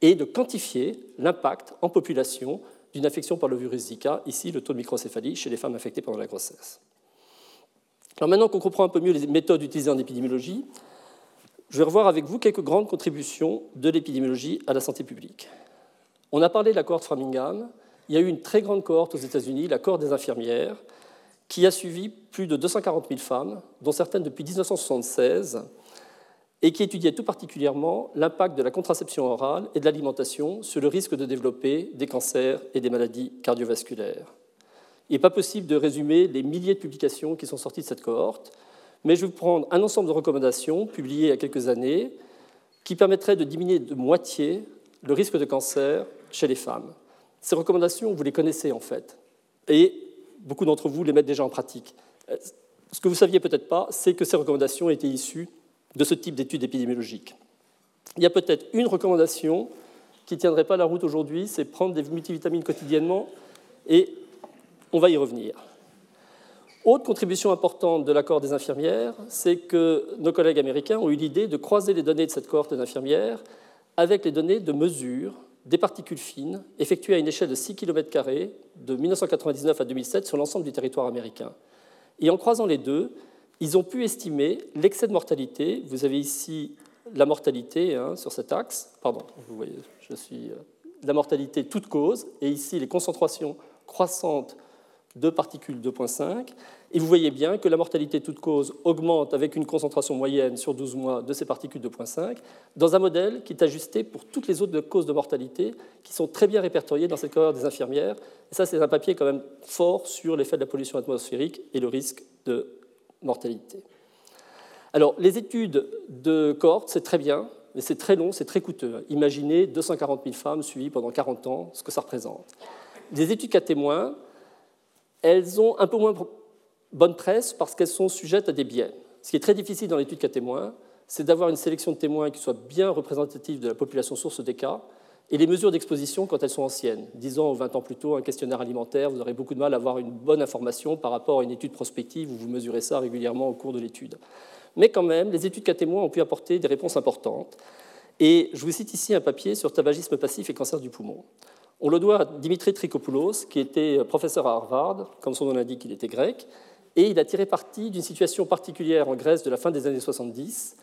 et de quantifier l'impact en population d'une infection par le virus Zika, ici le taux de microcéphalie chez les femmes infectées pendant la grossesse. Alors maintenant qu'on comprend un peu mieux les méthodes utilisées en épidémiologie, je vais revoir avec vous quelques grandes contributions de l'épidémiologie à la santé publique. On a parlé de la cohorte Framingham. Il y a eu une très grande cohorte aux États-Unis, la cohorte des infirmières, qui a suivi plus de 240 000 femmes, dont certaines depuis 1976, et qui étudiait tout particulièrement l'impact de la contraception orale et de l'alimentation sur le risque de développer des cancers et des maladies cardiovasculaires. Il n'est pas possible de résumer les milliers de publications qui sont sorties de cette cohorte, mais je vais vous prendre un ensemble de recommandations publiées il y a quelques années qui permettraient de diminuer de moitié le risque de cancer chez les femmes. Ces recommandations, vous les connaissez en fait, et beaucoup d'entre vous les mettent déjà en pratique. Ce que vous ne saviez peut-être pas, c'est que ces recommandations étaient issues de ce type d'études épidémiologiques. Il y a peut-être une recommandation qui ne tiendrait pas la route aujourd'hui, c'est prendre des multivitamines quotidiennement, et on va y revenir. Autre contribution importante de l'accord des infirmières, c'est que nos collègues américains ont eu l'idée de croiser les données de cette cohorte d'infirmières avec les données de mesure des particules fines effectuées à une échelle de 6 km de 1999 à 2007 sur l'ensemble du territoire américain. Et en croisant les deux, ils ont pu estimer l'excès de mortalité. Vous avez ici la mortalité hein, sur cet axe, pardon, vous voyez, je suis euh, la mortalité toute cause, et ici les concentrations croissantes de particules 2.5. Et vous voyez bien que la mortalité toute cause augmente avec une concentration moyenne sur 12 mois de ces particules 2.5 dans un modèle qui est ajusté pour toutes les autres causes de mortalité qui sont très bien répertoriées dans cette cohorte des infirmières. Et ça, c'est un papier quand même fort sur l'effet de la pollution atmosphérique et le risque de mortalité. Alors, les études de cohorte, c'est très bien, mais c'est très long, c'est très coûteux. Imaginez 240 000 femmes suivies pendant 40 ans, ce que ça représente. Les études cas témoins, elles ont un peu moins bonne presse parce qu'elles sont sujettes à des biais. Ce qui est très difficile dans l'étude cas témoins, c'est d'avoir une sélection de témoins qui soit bien représentative de la population source des cas et les mesures d'exposition quand elles sont anciennes. 10 ans ou 20 ans plus tôt, un questionnaire alimentaire, vous aurez beaucoup de mal à avoir une bonne information par rapport à une étude prospective où vous mesurez ça régulièrement au cours de l'étude. Mais quand même, les études cas témoins ont pu apporter des réponses importantes. Et je vous cite ici un papier sur tabagisme passif et cancer du poumon. On le doit à Dimitri Trikopoulos, qui était professeur à Harvard, comme son nom l'indique, il était grec, et il a tiré parti d'une situation particulière en Grèce de la fin des années 70,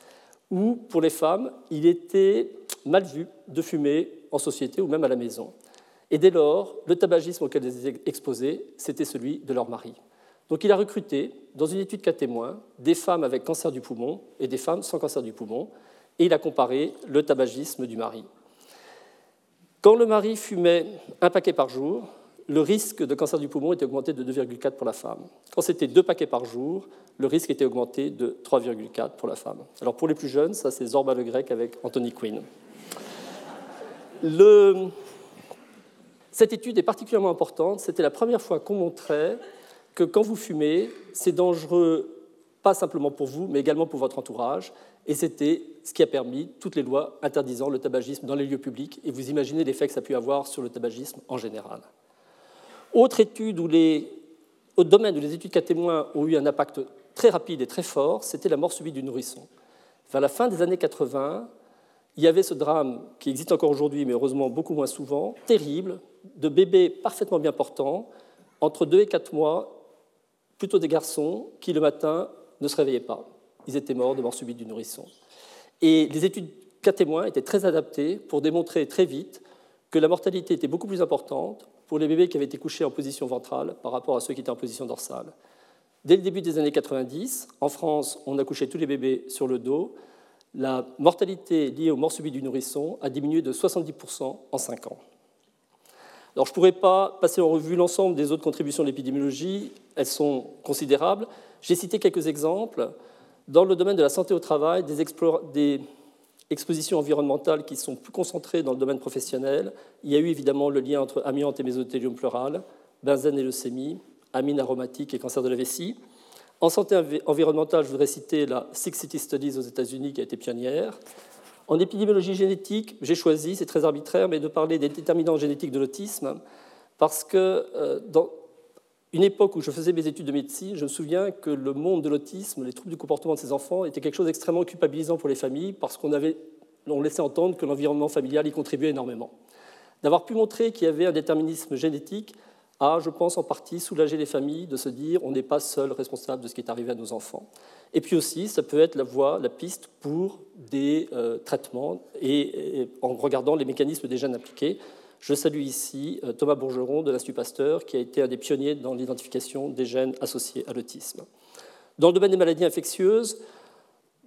où pour les femmes, il était mal vu de fumer en société ou même à la maison. Et dès lors, le tabagisme auquel elles étaient exposées, c'était celui de leur mari. Donc il a recruté, dans une étude cas témoins, des femmes avec cancer du poumon et des femmes sans cancer du poumon, et il a comparé le tabagisme du mari. Quand le mari fumait un paquet par jour, le risque de cancer du poumon était augmenté de 2,4 pour la femme. Quand c'était deux paquets par jour, le risque était augmenté de 3,4 pour la femme. Alors pour les plus jeunes, ça c'est Zorba le grec avec Anthony Quinn. Cette étude est particulièrement importante. C'était la première fois qu'on montrait que quand vous fumez, c'est dangereux pas simplement pour vous, mais également pour votre entourage. Et c'était ce qui a permis toutes les lois interdisant le tabagisme dans les lieux publics. Et vous imaginez l'effet que ça a pu avoir sur le tabagisme en général. Autre étude où les, au domaine où les études cas témoins ont eu un impact très rapide et très fort, c'était la mort subite du nourrisson. Vers la fin des années 80, il y avait ce drame qui existe encore aujourd'hui, mais heureusement beaucoup moins souvent, terrible, de bébés parfaitement bien portants, entre 2 et 4 mois, plutôt des garçons, qui le matin ne se réveillaient pas. Ils étaient morts de mort subite du nourrisson. Et les études cas témoins étaient très adaptées pour démontrer très vite que la mortalité était beaucoup plus importante pour les bébés qui avaient été couchés en position ventrale par rapport à ceux qui étaient en position dorsale. Dès le début des années 90, en France, on a couché tous les bébés sur le dos. La mortalité liée aux morts subites du nourrisson a diminué de 70% en 5 ans. Alors, je ne pourrais pas passer en revue l'ensemble des autres contributions de l'épidémiologie, elles sont considérables. J'ai cité quelques exemples. Dans le domaine de la santé au travail, des, expositions environnementales qui sont plus concentrées dans le domaine professionnel. Il y a eu évidemment le lien entre amiante et mésothélium pleural, benzène et leucémie, amine aromatique et cancer de la vessie. En santé environnementale, je voudrais citer la Six City Studies aux États-Unis qui a été pionnière. En épidémiologie génétique, j'ai choisi, c'est très arbitraire, mais de parler des déterminants génétiques de l'autisme, parce que euh, dans une époque où je faisais mes études de médecine, je me souviens que le monde de l'autisme, les troubles du comportement de ces enfants, était quelque chose d'extrêmement culpabilisant pour les familles, parce qu'on avait, on laissait entendre que l'environnement familial y contribuait énormément. D'avoir pu montrer qu'il y avait un déterminisme génétique a, je pense, en partie soulagé les familles de se dire on n'est pas seul responsable de ce qui est arrivé à nos enfants. Et puis aussi, ça peut être la voie, la piste pour des euh, traitements et, en regardant les mécanismes des gènes impliqués. Je salue ici euh, Thomas Bourgeron de l'Institut Pasteur, qui a été un des pionniers dans l'identification des gènes associés à l'autisme. Dans le domaine des maladies infectieuses,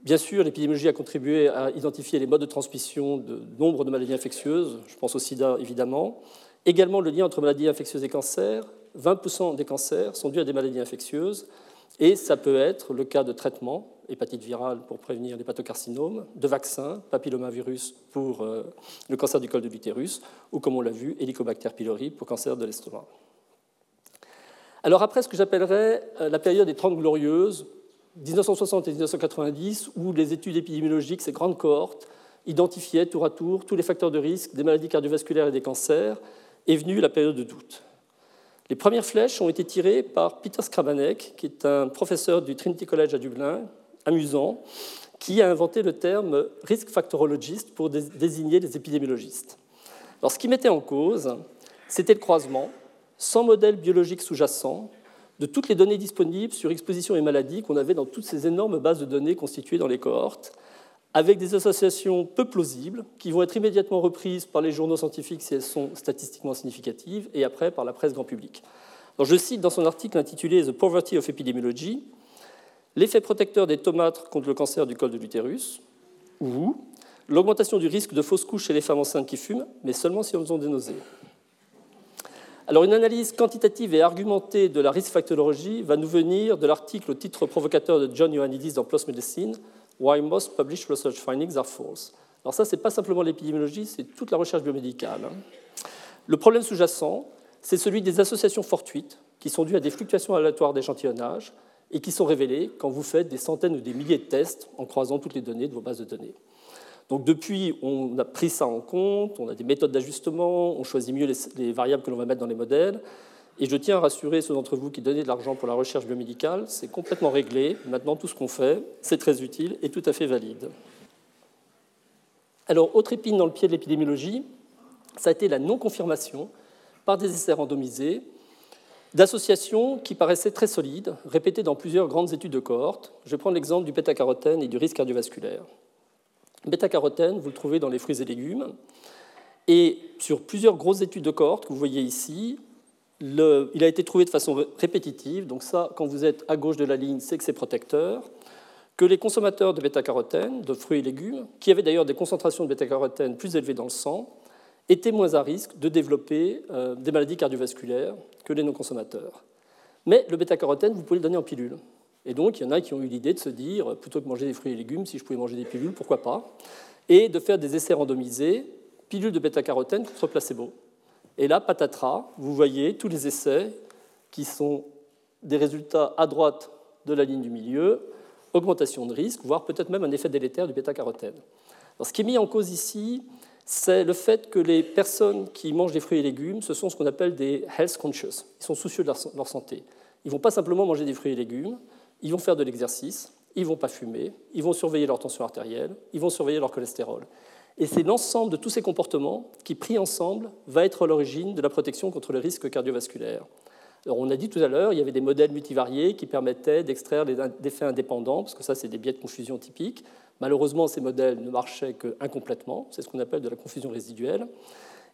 bien sûr, l'épidémiologie a contribué à identifier les modes de transmission de nombre de maladies infectieuses, je pense au sida évidemment. Également le lien entre maladies infectieuses et cancers. 20% des cancers sont dus à des maladies infectieuses. Et ça peut être le cas de traitement, hépatite virale pour prévenir l'hépatocarcinome, de vaccins, papillomavirus pour euh, le cancer du col de l'utérus, ou comme on l'a vu, Helicobacter pylori pour cancer de l'estomac. Alors après ce que j'appellerais euh, la période des Trente Glorieuses, 1960 et 1990, où les études épidémiologiques, ces grandes cohortes, identifiaient tour à tour tous les facteurs de risque des maladies cardiovasculaires et des cancers, est venue la période de doute. Les premières flèches ont été tirées par Peter Skrabanek, qui est un professeur du Trinity College à Dublin, amusant, qui a inventé le terme risk factorologist pour désigner les épidémiologistes. Alors, ce qui mettait en cause, c'était le croisement, sans modèle biologique sous-jacent, de toutes les données disponibles sur exposition et maladies qu'on avait dans toutes ces énormes bases de données constituées dans les cohortes, avec des associations peu plausibles qui vont être immédiatement reprises par les journaux scientifiques si elles sont statistiquement significatives, et après par la presse grand public. je cite dans son article intitulé The Poverty of Epidemiology l'effet protecteur des tomates contre le cancer du col de l'utérus, ou l'augmentation du risque de fausse couche chez les femmes enceintes qui fument, mais seulement si elles ont des nausées. Alors, une analyse quantitative et argumentée de la risk factorologie va nous venir de l'article au titre provocateur de John Ioannidis dans PLOS Medicine, Why Most Published Research Findings Are False. Alors, ça, ce n'est pas simplement l'épidémiologie, c'est toute la recherche biomédicale. Hein. Le problème sous-jacent, c'est celui des associations fortuites qui sont dues à des fluctuations aléatoires d'échantillonnage et qui sont révélées quand vous faites des centaines ou des milliers de tests en croisant toutes les données de vos bases de données. Donc depuis, on a pris ça en compte, on a des méthodes d'ajustement, on choisit mieux les, variables que l'on va mettre dans les modèles. Et je tiens à rassurer ceux d'entre vous qui donnaient de l'argent pour la recherche biomédicale, c'est complètement réglé. Maintenant, tout ce qu'on fait, c'est très utile et tout à fait valide. Alors, autre épine dans le pied de l'épidémiologie, ça a été la non-confirmation par des essais randomisés d'associations qui paraissaient très solides, répétées dans plusieurs grandes études de cohorte. Je prendre l'exemple du bêta-carotène et du risque cardiovasculaire. Bêta-carotène, vous le trouvez dans les fruits et légumes. Et sur plusieurs grosses études de cohorte que vous voyez ici, il a été trouvé de façon répétitive. Donc ça, quand vous êtes à gauche de la ligne, c'est que c'est protecteur. Que les consommateurs de bêta-carotène, de fruits et légumes, qui avaient d'ailleurs des concentrations de bêta-carotène plus élevées dans le sang, étaient moins à risque de développer euh, des maladies cardiovasculaires que les non-consommateurs. Mais le bêta-carotène, vous pouvez le donner en pilule. Et donc, il y en a qui ont eu l'idée de se dire, plutôt que manger des fruits et légumes, si je pouvais manger des pilules, pourquoi pas Et de faire des essais randomisés, pilules de bêta-carotène contre placebo. Et là, patatras, vous voyez tous les essais qui sont des résultats à droite de la ligne du milieu, augmentation de risque, voire peut-être même un effet délétère du bêta-carotène. Ce qui est mis en cause ici, c'est le fait que les personnes qui mangent des fruits et légumes, ce sont ce qu'on appelle des health conscious. Ils sont soucieux de leur santé. Ils ne vont pas simplement manger des fruits et légumes, ils vont faire de l'exercice, ils ne vont pas fumer, ils vont surveiller leur tension artérielle, ils vont surveiller leur cholestérol. Et c'est l'ensemble de tous ces comportements qui, pris ensemble, va être l'origine de la protection contre le risque cardiovasculaire. Alors, on a dit tout à l'heure, il y avait des modèles multivariés qui permettaient d'extraire des effets indépendants, parce que ça, c'est des biais de confusion typiques. Malheureusement, ces modèles ne marchaient qu'incomplètement, c'est ce qu'on appelle de la confusion résiduelle.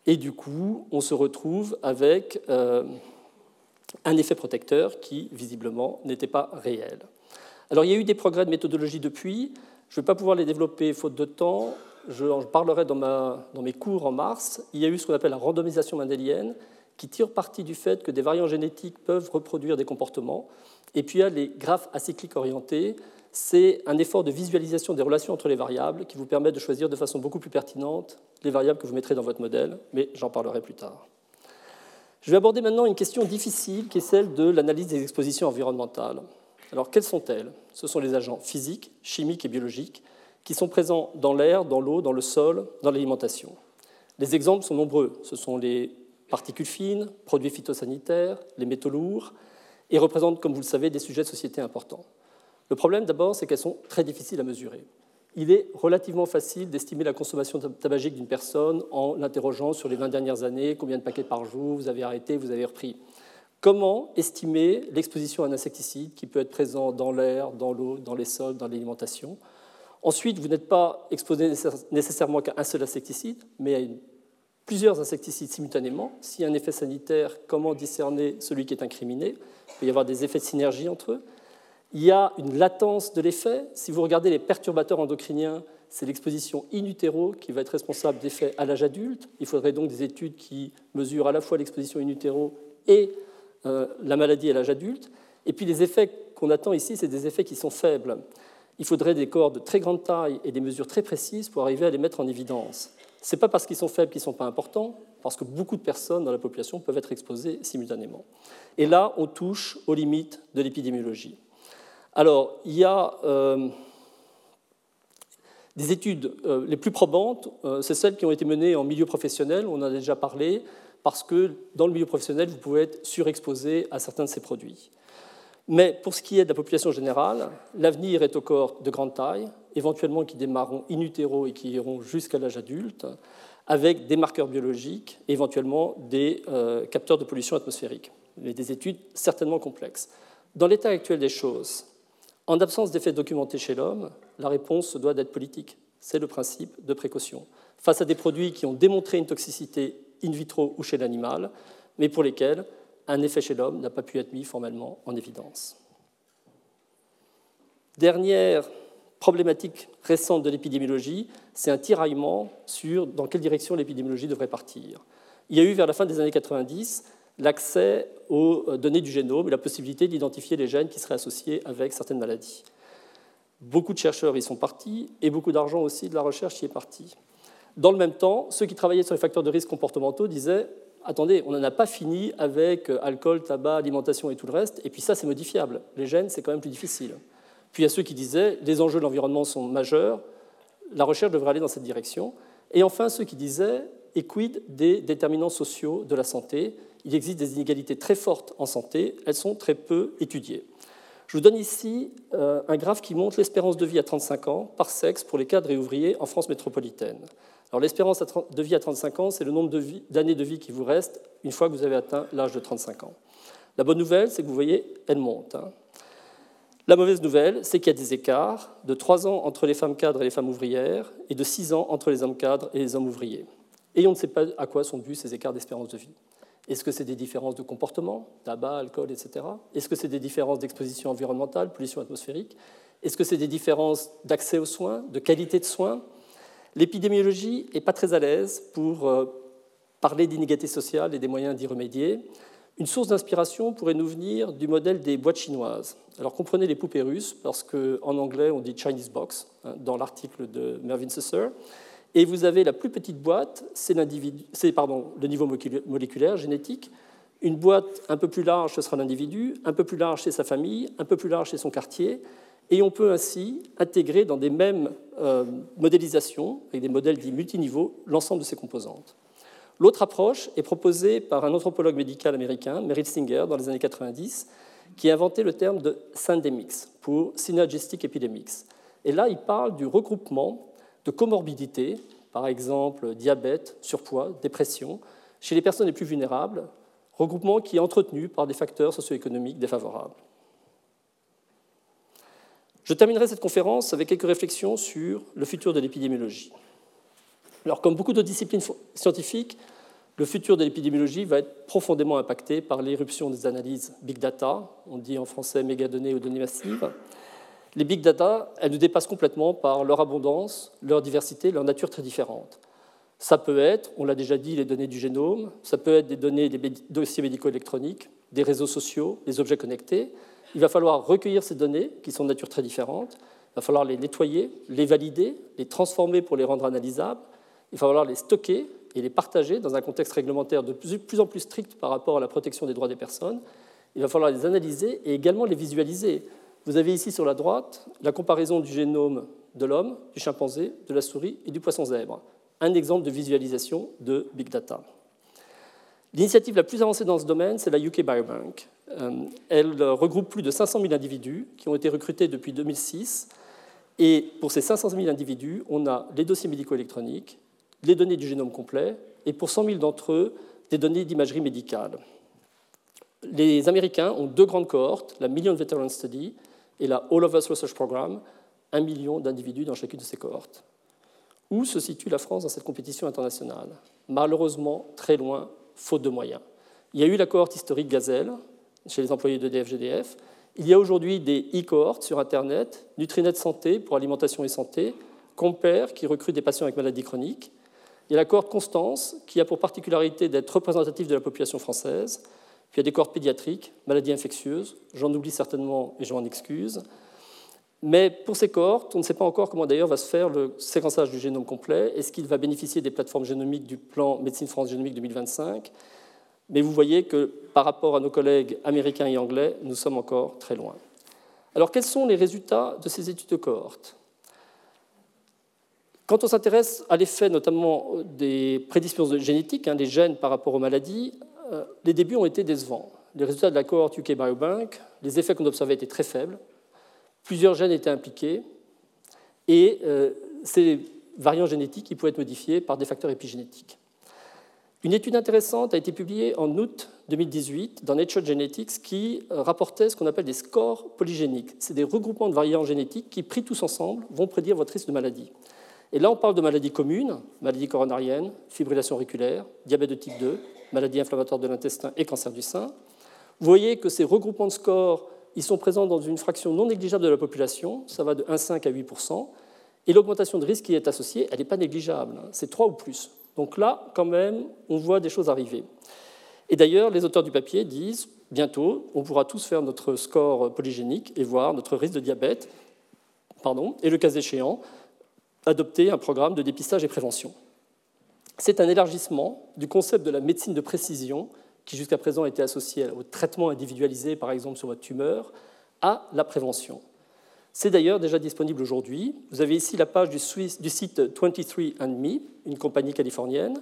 Et du coup, on se retrouve avec euh, un effet protecteur qui, visiblement, n'était pas réel. Alors, il y a eu des progrès de méthodologie depuis. Je ne vais pas pouvoir les développer faute de temps. Je parlerai dans, dans mes cours en mars. Il y a eu ce qu'on appelle la randomisation mendélienne, qui tire parti du fait que des variants génétiques peuvent reproduire des comportements. Et puis il y a les graphes acycliques orientés. C'est un effort de visualisation des relations entre les variables qui vous permet de choisir de façon beaucoup plus pertinente les variables que vous mettrez dans votre modèle, mais j'en parlerai plus tard. Je vais aborder maintenant une question difficile qui est celle de l'analyse des expositions environnementales. Alors, quelles sont-elles? Ce sont les agents physiques, chimiques et biologiques qui sont présents dans l'air, dans l'eau, dans le sol, dans l'alimentation. Les exemples sont nombreux. Ce sont les particules fines, produits phytosanitaires, les métaux lourds, et représentent, comme vous le savez, des sujets de société importants. Le problème, d'abord, c'est qu'elles sont très difficiles à mesurer il est relativement facile d'estimer la consommation tabagique d'une personne en l'interrogeant sur les 20 dernières années, combien de paquets par jour, vous avez arrêté, vous avez repris. Comment estimer l'exposition à un insecticide qui peut être présent dans l'air, dans l'eau, dans les sols, dans l'alimentation? Ensuite, vous n'êtes pas exposé nécessairement qu'à un seul insecticide, mais à plusieurs insecticides simultanément. S'il y a un effet sanitaire, comment discerner celui qui est incriminé? Il peut y avoir des effets de synergie entre eux il y a une latence de l'effet. Si vous regardez les perturbateurs endocriniens, c'est l'exposition in utero qui va être responsable d'effets à l'âge adulte. Il faudrait donc des études qui mesurent à la fois l'exposition in utero et euh, la maladie à l'âge adulte. Et puis les effets qu'on attend ici, c'est des effets qui sont faibles. Il faudrait des corps de très grande taille et des mesures très précises pour arriver à les mettre en évidence. Ce n'est pas parce qu'ils sont faibles qu'ils ne sont pas importants, parce que beaucoup de personnes dans la population peuvent être exposées simultanément. Et là, on touche aux limites de l'épidémiologie. Alors, il y a euh, des études euh, les plus probantes, euh, c'est celles qui ont été menées en milieu professionnel, on en a déjà parlé, parce que dans le milieu professionnel, vous pouvez être surexposé à certains de ces produits. Mais pour ce qui est de la population générale, l'avenir est au corps de grande taille, éventuellement qui démarreront in utero et qui iront jusqu'à l'âge adulte, avec des marqueurs biologiques, éventuellement des capteurs de pollution atmosphérique. des études certainement complexes. Dans l'état actuel des choses, en absence d'effets documentés chez l'homme, la réponse doit d'être politique. C'est le principe de précaution. Face à des produits qui ont démontré une toxicité in vitro ou chez l'animal, mais pour lesquels un effet chez l'homme n'a pas pu être mis formellement en évidence. Dernière problématique récente de l'épidémiologie, c'est un tiraillement sur dans quelle direction l'épidémiologie devrait partir. Il y a eu vers la fin des années 90 l'accès aux données du génome et la possibilité d'identifier les gènes qui seraient associés avec certaines maladies. Beaucoup de chercheurs y sont partis et beaucoup d'argent aussi de la recherche y est parti. Dans le même temps, ceux qui travaillaient sur les facteurs de risque comportementaux disaient attendez, on n'en a pas fini avec alcool, tabac, alimentation et tout le reste, et puis ça c'est modifiable. Les gènes, c'est quand même plus difficile. Puis il y a ceux qui disaient les enjeux de l'environnement sont majeurs, la recherche devrait aller dans cette direction. Et enfin ceux qui disaient et quid des déterminants sociaux de la santé Il existe des inégalités très fortes en santé, elles sont très peu étudiées. Je vous donne ici euh, un graphe qui montre l'espérance de vie à 35 ans par sexe pour les cadres et ouvriers en France métropolitaine. L'espérance de vie à 35 ans, c'est le nombre d'années de vie qui vous reste une fois que vous avez atteint l'âge de 35 ans. La bonne nouvelle, c'est que vous voyez, elle monte. Hein. La mauvaise nouvelle, c'est qu'il y a des écarts de 3 ans entre les femmes cadres et les femmes ouvrières et de 6 ans entre les hommes cadres et les hommes ouvriers. Et on ne sait pas à quoi sont dus ces écarts d'espérance de vie. Est-ce que c'est des différences de comportement, tabac, alcool, etc. Est-ce que c'est des différences d'exposition environnementale, pollution atmosphérique? Est-ce que c'est des différences d'accès aux soins, de qualité de soins? L'épidémiologie n'est pas très à l'aise pour euh, parler d'inégalité sociale et des moyens d'y remédier. Une source d'inspiration pourrait nous venir du modèle des boîtes chinoises. Alors comprenez les poupées russes, parce qu'en anglais on dit Chinese box, hein, dans l'article de Mervyn Susser. Et vous avez la plus petite boîte, c'est le niveau moléculaire, génétique. Une boîte un peu plus large, ce sera l'individu, un peu plus large, c'est sa famille, un peu plus large, c'est son quartier. Et on peut ainsi intégrer dans des mêmes euh, modélisations, avec des modèles dits multiniveaux, l'ensemble de ces composantes. L'autre approche est proposée par un anthropologue médical américain, Merritt Singer, dans les années 90, qui a inventé le terme de syndemics pour synergistic epidemics. Et là, il parle du regroupement de comorbidités, par exemple diabète, surpoids, dépression, chez les personnes les plus vulnérables, regroupement qui est entretenu par des facteurs socio-économiques défavorables. Je terminerai cette conférence avec quelques réflexions sur le futur de l'épidémiologie. Alors, comme beaucoup de disciplines scientifiques, le futur de l'épidémiologie va être profondément impacté par l'éruption des analyses big data, on dit en français mégadonnées ou données massives. Les big data, elles nous dépassent complètement par leur abondance, leur diversité, leur nature très différente. Ça peut être, on l'a déjà dit, les données du génome, ça peut être des données des dossiers médicaux électroniques, des réseaux sociaux, des objets connectés. Il va falloir recueillir ces données qui sont de nature très différente, il va falloir les nettoyer, les valider, les transformer pour les rendre analysables, il va falloir les stocker et les partager dans un contexte réglementaire de plus en plus strict par rapport à la protection des droits des personnes. Il va falloir les analyser et également les visualiser. Vous avez ici sur la droite la comparaison du génome de l'homme, du chimpanzé, de la souris et du poisson zèbre. Un exemple de visualisation de big data. L'initiative la plus avancée dans ce domaine, c'est la UK Biobank. Euh, elle regroupe plus de 500 000 individus qui ont été recrutés depuis 2006. Et pour ces 500 000 individus, on a les dossiers médicaux électroniques, les données du génome complet, et pour 100 000 d'entre eux, des données d'imagerie médicale. Les Américains ont deux grandes cohortes, la Million Veteran Study et la All of Us Research Program, un million d'individus dans chacune de ces cohortes. Où se situe la France dans cette compétition internationale? Malheureusement, très loin, faute de moyens. Il y a eu la cohorte historique Gazelle chez les employés de DFGDF. Il y a aujourd'hui des e-cohortes sur Internet, Nutrinet Santé pour alimentation et santé, Compare qui recrute des patients avec maladies chroniques, il y a la cohorte Constance, qui a pour particularité d'être représentative de la population française. Puis il y a des cohortes pédiatriques, maladies infectieuses. J'en oublie certainement et je m'en excuse. Mais pour ces cohortes, on ne sait pas encore comment d'ailleurs va se faire le séquençage du génome complet. Est-ce qu'il va bénéficier des plateformes génomiques du plan Médecine France Génomique 2025 Mais vous voyez que par rapport à nos collègues américains et anglais, nous sommes encore très loin. Alors quels sont les résultats de ces études de cohortes quand on s'intéresse à l'effet notamment des prédispositions génétiques, hein, des gènes par rapport aux maladies, les débuts ont été décevants. Les résultats de la cohorte UK Biobank, les effets qu'on observait étaient très faibles. Plusieurs gènes étaient impliqués et euh, ces variants génétiques pouvaient être modifiés par des facteurs épigénétiques. Une étude intéressante a été publiée en août 2018 dans Nature Genetics qui euh, rapportait ce qu'on appelle des scores polygéniques. C'est des regroupements de variants génétiques qui, pris tous ensemble, vont prédire votre risque de maladie. Et là, on parle de maladies communes, maladies coronariennes, fibrillation auriculaire, diabète de type 2, maladie inflammatoire de l'intestin et cancer du sein. Vous voyez que ces regroupements de scores, ils sont présents dans une fraction non négligeable de la population, ça va de 1,5 à 8% et l'augmentation de risque qui est associée, elle n'est pas négligeable, hein. c'est 3 ou plus. Donc là, quand même, on voit des choses arriver. Et d'ailleurs, les auteurs du papier disent, bientôt, on pourra tous faire notre score polygénique et voir notre risque de diabète, pardon, et le cas échéant, adopter un programme de dépistage et prévention. C'est un élargissement du concept de la médecine de précision, qui jusqu'à présent était associé au traitement individualisé, par exemple sur votre tumeur, à la prévention. C'est d'ailleurs déjà disponible aujourd'hui. Vous avez ici la page du site 23andMe, une compagnie californienne,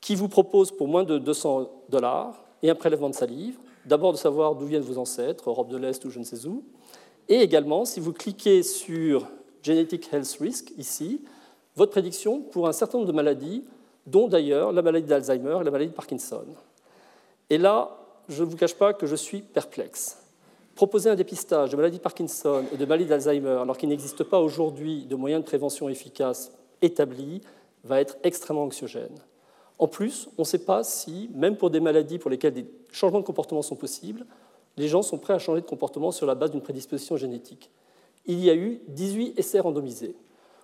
qui vous propose pour moins de 200 dollars et un prélèvement de salive, d'abord de savoir d'où viennent vos ancêtres, Europe de l'Est ou je ne sais où, et également, si vous cliquez sur Genetic Health Risk, ici, votre prédiction pour un certain nombre de maladies, dont d'ailleurs la maladie d'Alzheimer et la maladie de Parkinson. Et là, je ne vous cache pas que je suis perplexe. Proposer un dépistage de maladie de Parkinson et de maladie d'Alzheimer alors qu'il n'existe pas aujourd'hui de moyens de prévention efficaces établis va être extrêmement anxiogène. En plus, on ne sait pas si, même pour des maladies pour lesquelles des changements de comportement sont possibles, les gens sont prêts à changer de comportement sur la base d'une prédisposition génétique. Il y a eu 18 essais randomisés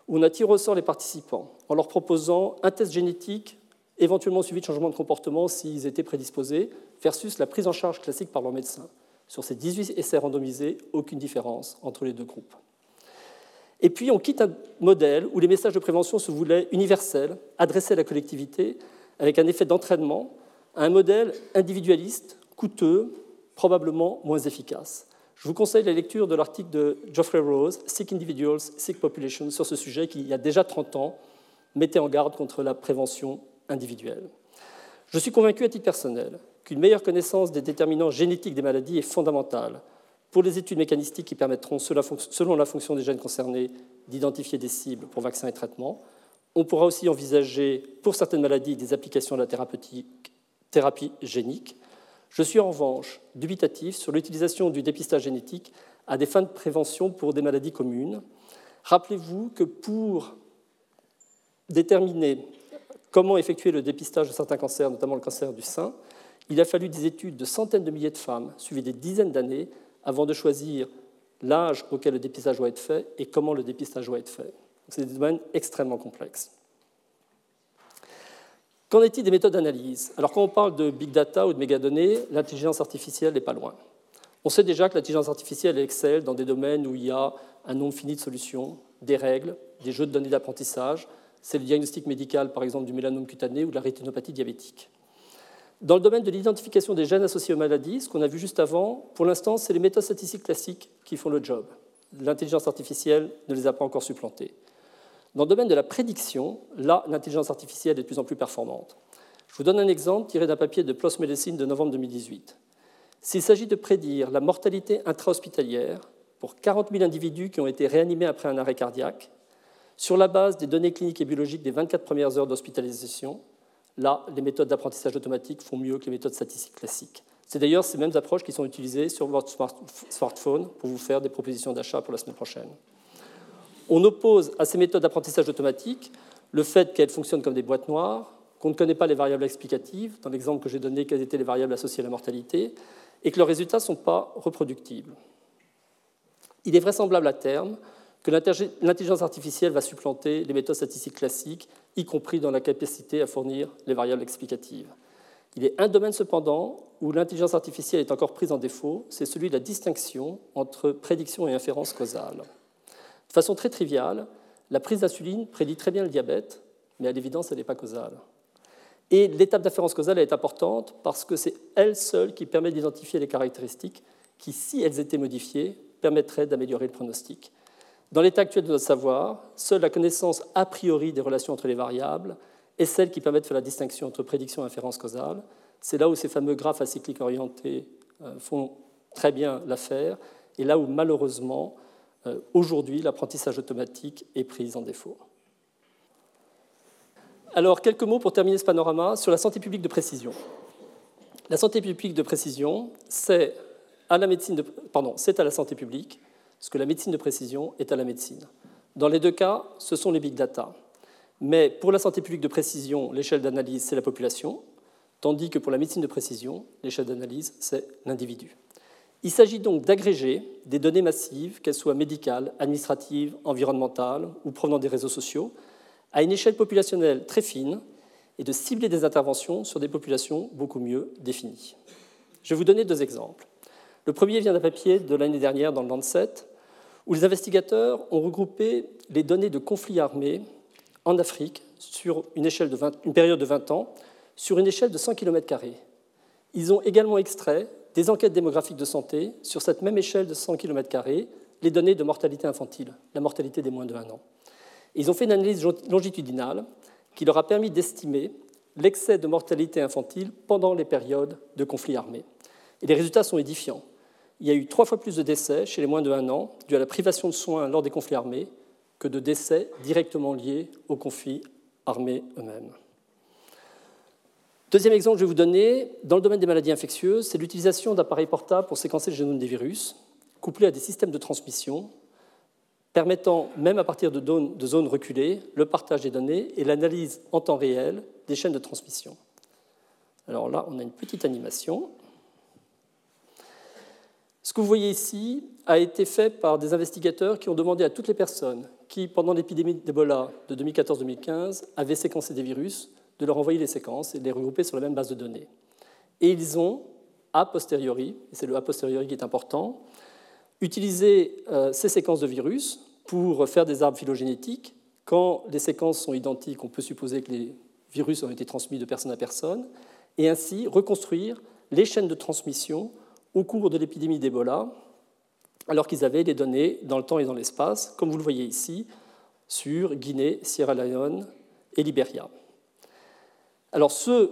où on a tiré au sort les participants en leur proposant un test génétique éventuellement suivi de changement de comportement s'ils étaient prédisposés, versus la prise en charge classique par leur médecin. Sur ces 18 essais randomisés, aucune différence entre les deux groupes. Et puis on quitte un modèle où les messages de prévention se voulaient universels, adressés à la collectivité, avec un effet d'entraînement, à un modèle individualiste, coûteux, probablement moins efficace. Je vous conseille la lecture de l'article de Geoffrey Rose, Sick Individuals, Sick Population, sur ce sujet qui, il y a déjà 30 ans, mettait en garde contre la prévention individuelle. Je suis convaincu à titre personnel qu'une meilleure connaissance des déterminants génétiques des maladies est fondamentale pour les études mécanistiques qui permettront, selon la fonction des gènes concernés, d'identifier des cibles pour vaccins et traitements. On pourra aussi envisager, pour certaines maladies, des applications de la thérapie génique. Je suis en revanche dubitatif sur l'utilisation du dépistage génétique à des fins de prévention pour des maladies communes. Rappelez-vous que pour déterminer comment effectuer le dépistage de certains cancers, notamment le cancer du sein, il a fallu des études de centaines de milliers de femmes, suivies des dizaines d'années, avant de choisir l'âge auquel le dépistage doit être fait et comment le dépistage doit être fait. C'est des domaines extrêmement complexes. Qu'en est-il des méthodes d'analyse? Alors quand on parle de big data ou de mégadonnées, l'intelligence artificielle n'est pas loin. On sait déjà que l'intelligence artificielle excelle dans des domaines où il y a un nombre fini de solutions, des règles, des jeux de données d'apprentissage. C'est le diagnostic médical, par exemple, du mélanome cutané ou de la rétinopathie diabétique. Dans le domaine de l'identification des gènes associés aux maladies, ce qu'on a vu juste avant, pour l'instant, c'est les méthodes statistiques classiques qui font le job. L'intelligence artificielle ne les a pas encore supplantés. Dans le domaine de la prédiction, là, l'intelligence artificielle est de plus en plus performante. Je vous donne un exemple tiré d'un papier de PLOS Medicine de novembre 2018. S'il s'agit de prédire la mortalité intra-hospitalière pour 40 000 individus qui ont été réanimés après un arrêt cardiaque, sur la base des données cliniques et biologiques des 24 premières heures d'hospitalisation, Là, les méthodes d'apprentissage automatique font mieux que les méthodes statistiques classiques. C'est d'ailleurs ces mêmes approches qui sont utilisées sur votre smartphone pour vous faire des propositions d'achat pour la semaine prochaine. On oppose à ces méthodes d'apprentissage automatique le fait qu'elles fonctionnent comme des boîtes noires, qu'on ne connaît pas les variables explicatives, dans l'exemple que j'ai donné, quelles étaient les variables associées à la mortalité, et que leurs résultats ne sont pas reproductibles. Il est vraisemblable à terme que l'intelligence artificielle va supplanter les méthodes statistiques classiques, y compris dans la capacité à fournir les variables explicatives. Il est un domaine cependant où l'intelligence artificielle est encore prise en défaut, c'est celui de la distinction entre prédiction et inférence causale. De façon très triviale, la prise d'insuline prédit très bien le diabète, mais à l'évidence, elle n'est pas causale. Et l'étape d'inférence causale est importante parce que c'est elle seule qui permet d'identifier les caractéristiques qui, si elles étaient modifiées, permettraient d'améliorer le pronostic. Dans l'état actuel de notre savoir, seule la connaissance a priori des relations entre les variables est celle qui permet de faire la distinction entre prédiction et inférence causale. C'est là où ces fameux graphes acycliques orientés euh, font très bien l'affaire, et là où malheureusement, aujourd'hui, l'apprentissage automatique est pris en défaut. Alors, quelques mots pour terminer ce panorama sur la santé publique de précision. La santé publique de précision, c'est à la c'est à la santé publique ce que la médecine de précision est à la médecine. Dans les deux cas, ce sont les big data. Mais pour la santé publique de précision, l'échelle d'analyse, c'est la population, tandis que pour la médecine de précision, l'échelle d'analyse, c'est l'individu. Il s'agit donc d'agréger des données massives, qu'elles soient médicales, administratives, environnementales ou provenant des réseaux sociaux, à une échelle populationnelle très fine et de cibler des interventions sur des populations beaucoup mieux définies. Je vais vous donner deux exemples. Le premier vient d'un papier de l'année dernière dans le Lancet, où les investigateurs ont regroupé les données de conflits armés en Afrique sur une, une période de 20 ans, sur une échelle de 100 km. Ils ont également extrait des enquêtes démographiques de santé sur cette même échelle de 100 km, les données de mortalité infantile, la mortalité des moins de 1 an. Ils ont fait une analyse longitudinale qui leur a permis d'estimer l'excès de mortalité infantile pendant les périodes de conflits armés. Et les résultats sont édifiants. Il y a eu trois fois plus de décès chez les moins de 1 an dû à la privation de soins lors des conflits armés que de décès directement liés aux conflits armés eux-mêmes. Deuxième exemple que je vais vous donner, dans le domaine des maladies infectieuses, c'est l'utilisation d'appareils portables pour séquencer le génome des virus, couplés à des systèmes de transmission permettant, même à partir de zones reculées, le partage des données et l'analyse en temps réel des chaînes de transmission. Alors là, on a une petite animation. Ce que vous voyez ici a été fait par des investigateurs qui ont demandé à toutes les personnes qui, pendant l'épidémie d'Ebola de 2014-2015, avaient séquencé des virus, de leur envoyer les séquences et de les regrouper sur la même base de données. Et ils ont, a posteriori, et c'est le a posteriori qui est important, utilisé euh, ces séquences de virus pour faire des arbres phylogénétiques. Quand les séquences sont identiques, on peut supposer que les virus ont été transmis de personne à personne, et ainsi reconstruire les chaînes de transmission au cours de l'épidémie d'Ebola, alors qu'ils avaient les données dans le temps et dans l'espace, comme vous le voyez ici, sur Guinée, Sierra Leone et Libéria. Alors ce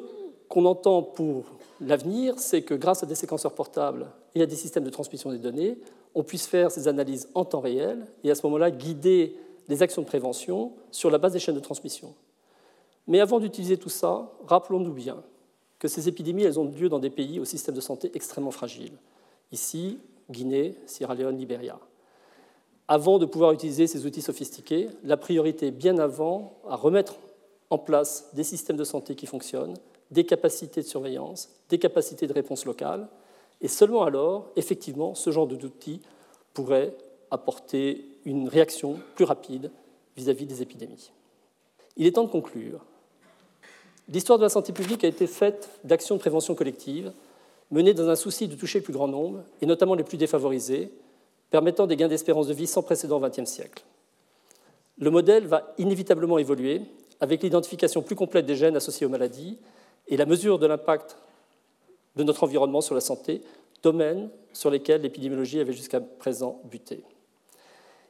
qu'on entend pour l'avenir, c'est que grâce à des séquenceurs portables et à des systèmes de transmission des données, on puisse faire ces analyses en temps réel et à ce moment-là guider les actions de prévention sur la base des chaînes de transmission. Mais avant d'utiliser tout ça, rappelons-nous bien que ces épidémies, elles ont lieu dans des pays au système de santé extrêmement fragile. Ici, Guinée, Sierra Leone, Libéria. Avant de pouvoir utiliser ces outils sophistiqués, la priorité bien avant à remettre en place des systèmes de santé qui fonctionnent, des capacités de surveillance, des capacités de réponse locale, et seulement alors, effectivement, ce genre d'outils pourrait apporter une réaction plus rapide vis-à-vis des épidémies. Il est temps de conclure. L'histoire de la santé publique a été faite d'actions de prévention collective menées dans un souci de toucher le plus grand nombre, et notamment les plus défavorisés, permettant des gains d'espérance de vie sans précédent au XXe siècle. Le modèle va inévitablement évoluer avec l'identification plus complète des gènes associés aux maladies et la mesure de l'impact de notre environnement sur la santé, domaines sur lesquels l'épidémiologie avait jusqu'à présent buté.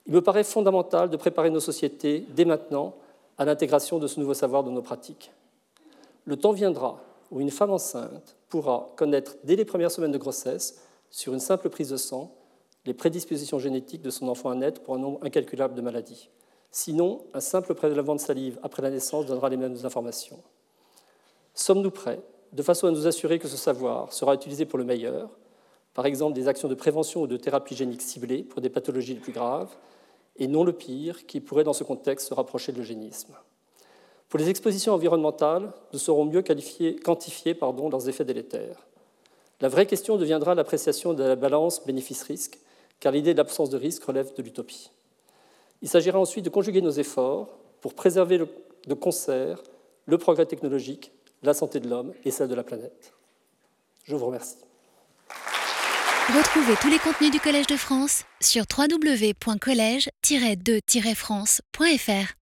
Il me paraît fondamental de préparer nos sociétés dès maintenant à l'intégration de ce nouveau savoir dans nos pratiques. Le temps viendra où une femme enceinte pourra connaître dès les premières semaines de grossesse, sur une simple prise de sang, les prédispositions génétiques de son enfant à naître pour un nombre incalculable de maladies. Sinon, un simple prélèvement de salive après la naissance donnera les mêmes informations. Sommes-nous prêts? De façon à nous assurer que ce savoir sera utilisé pour le meilleur, par exemple des actions de prévention ou de thérapie génique ciblées pour des pathologies les plus graves, et non le pire, qui pourrait dans ce contexte se rapprocher de l'eugénisme? Pour les expositions environnementales, nous saurons mieux quantifier leurs effets délétères. La vraie question deviendra l'appréciation de la balance bénéfice-risque, car l'idée de l'absence de risque relève de l'utopie. Il s'agira ensuite de conjuguer nos efforts pour préserver de concert le progrès technologique la santé de l'homme et celle de la planète. Je vous remercie. Retrouvez tous les contenus du Collège de France sur www.colège-2-france.fr.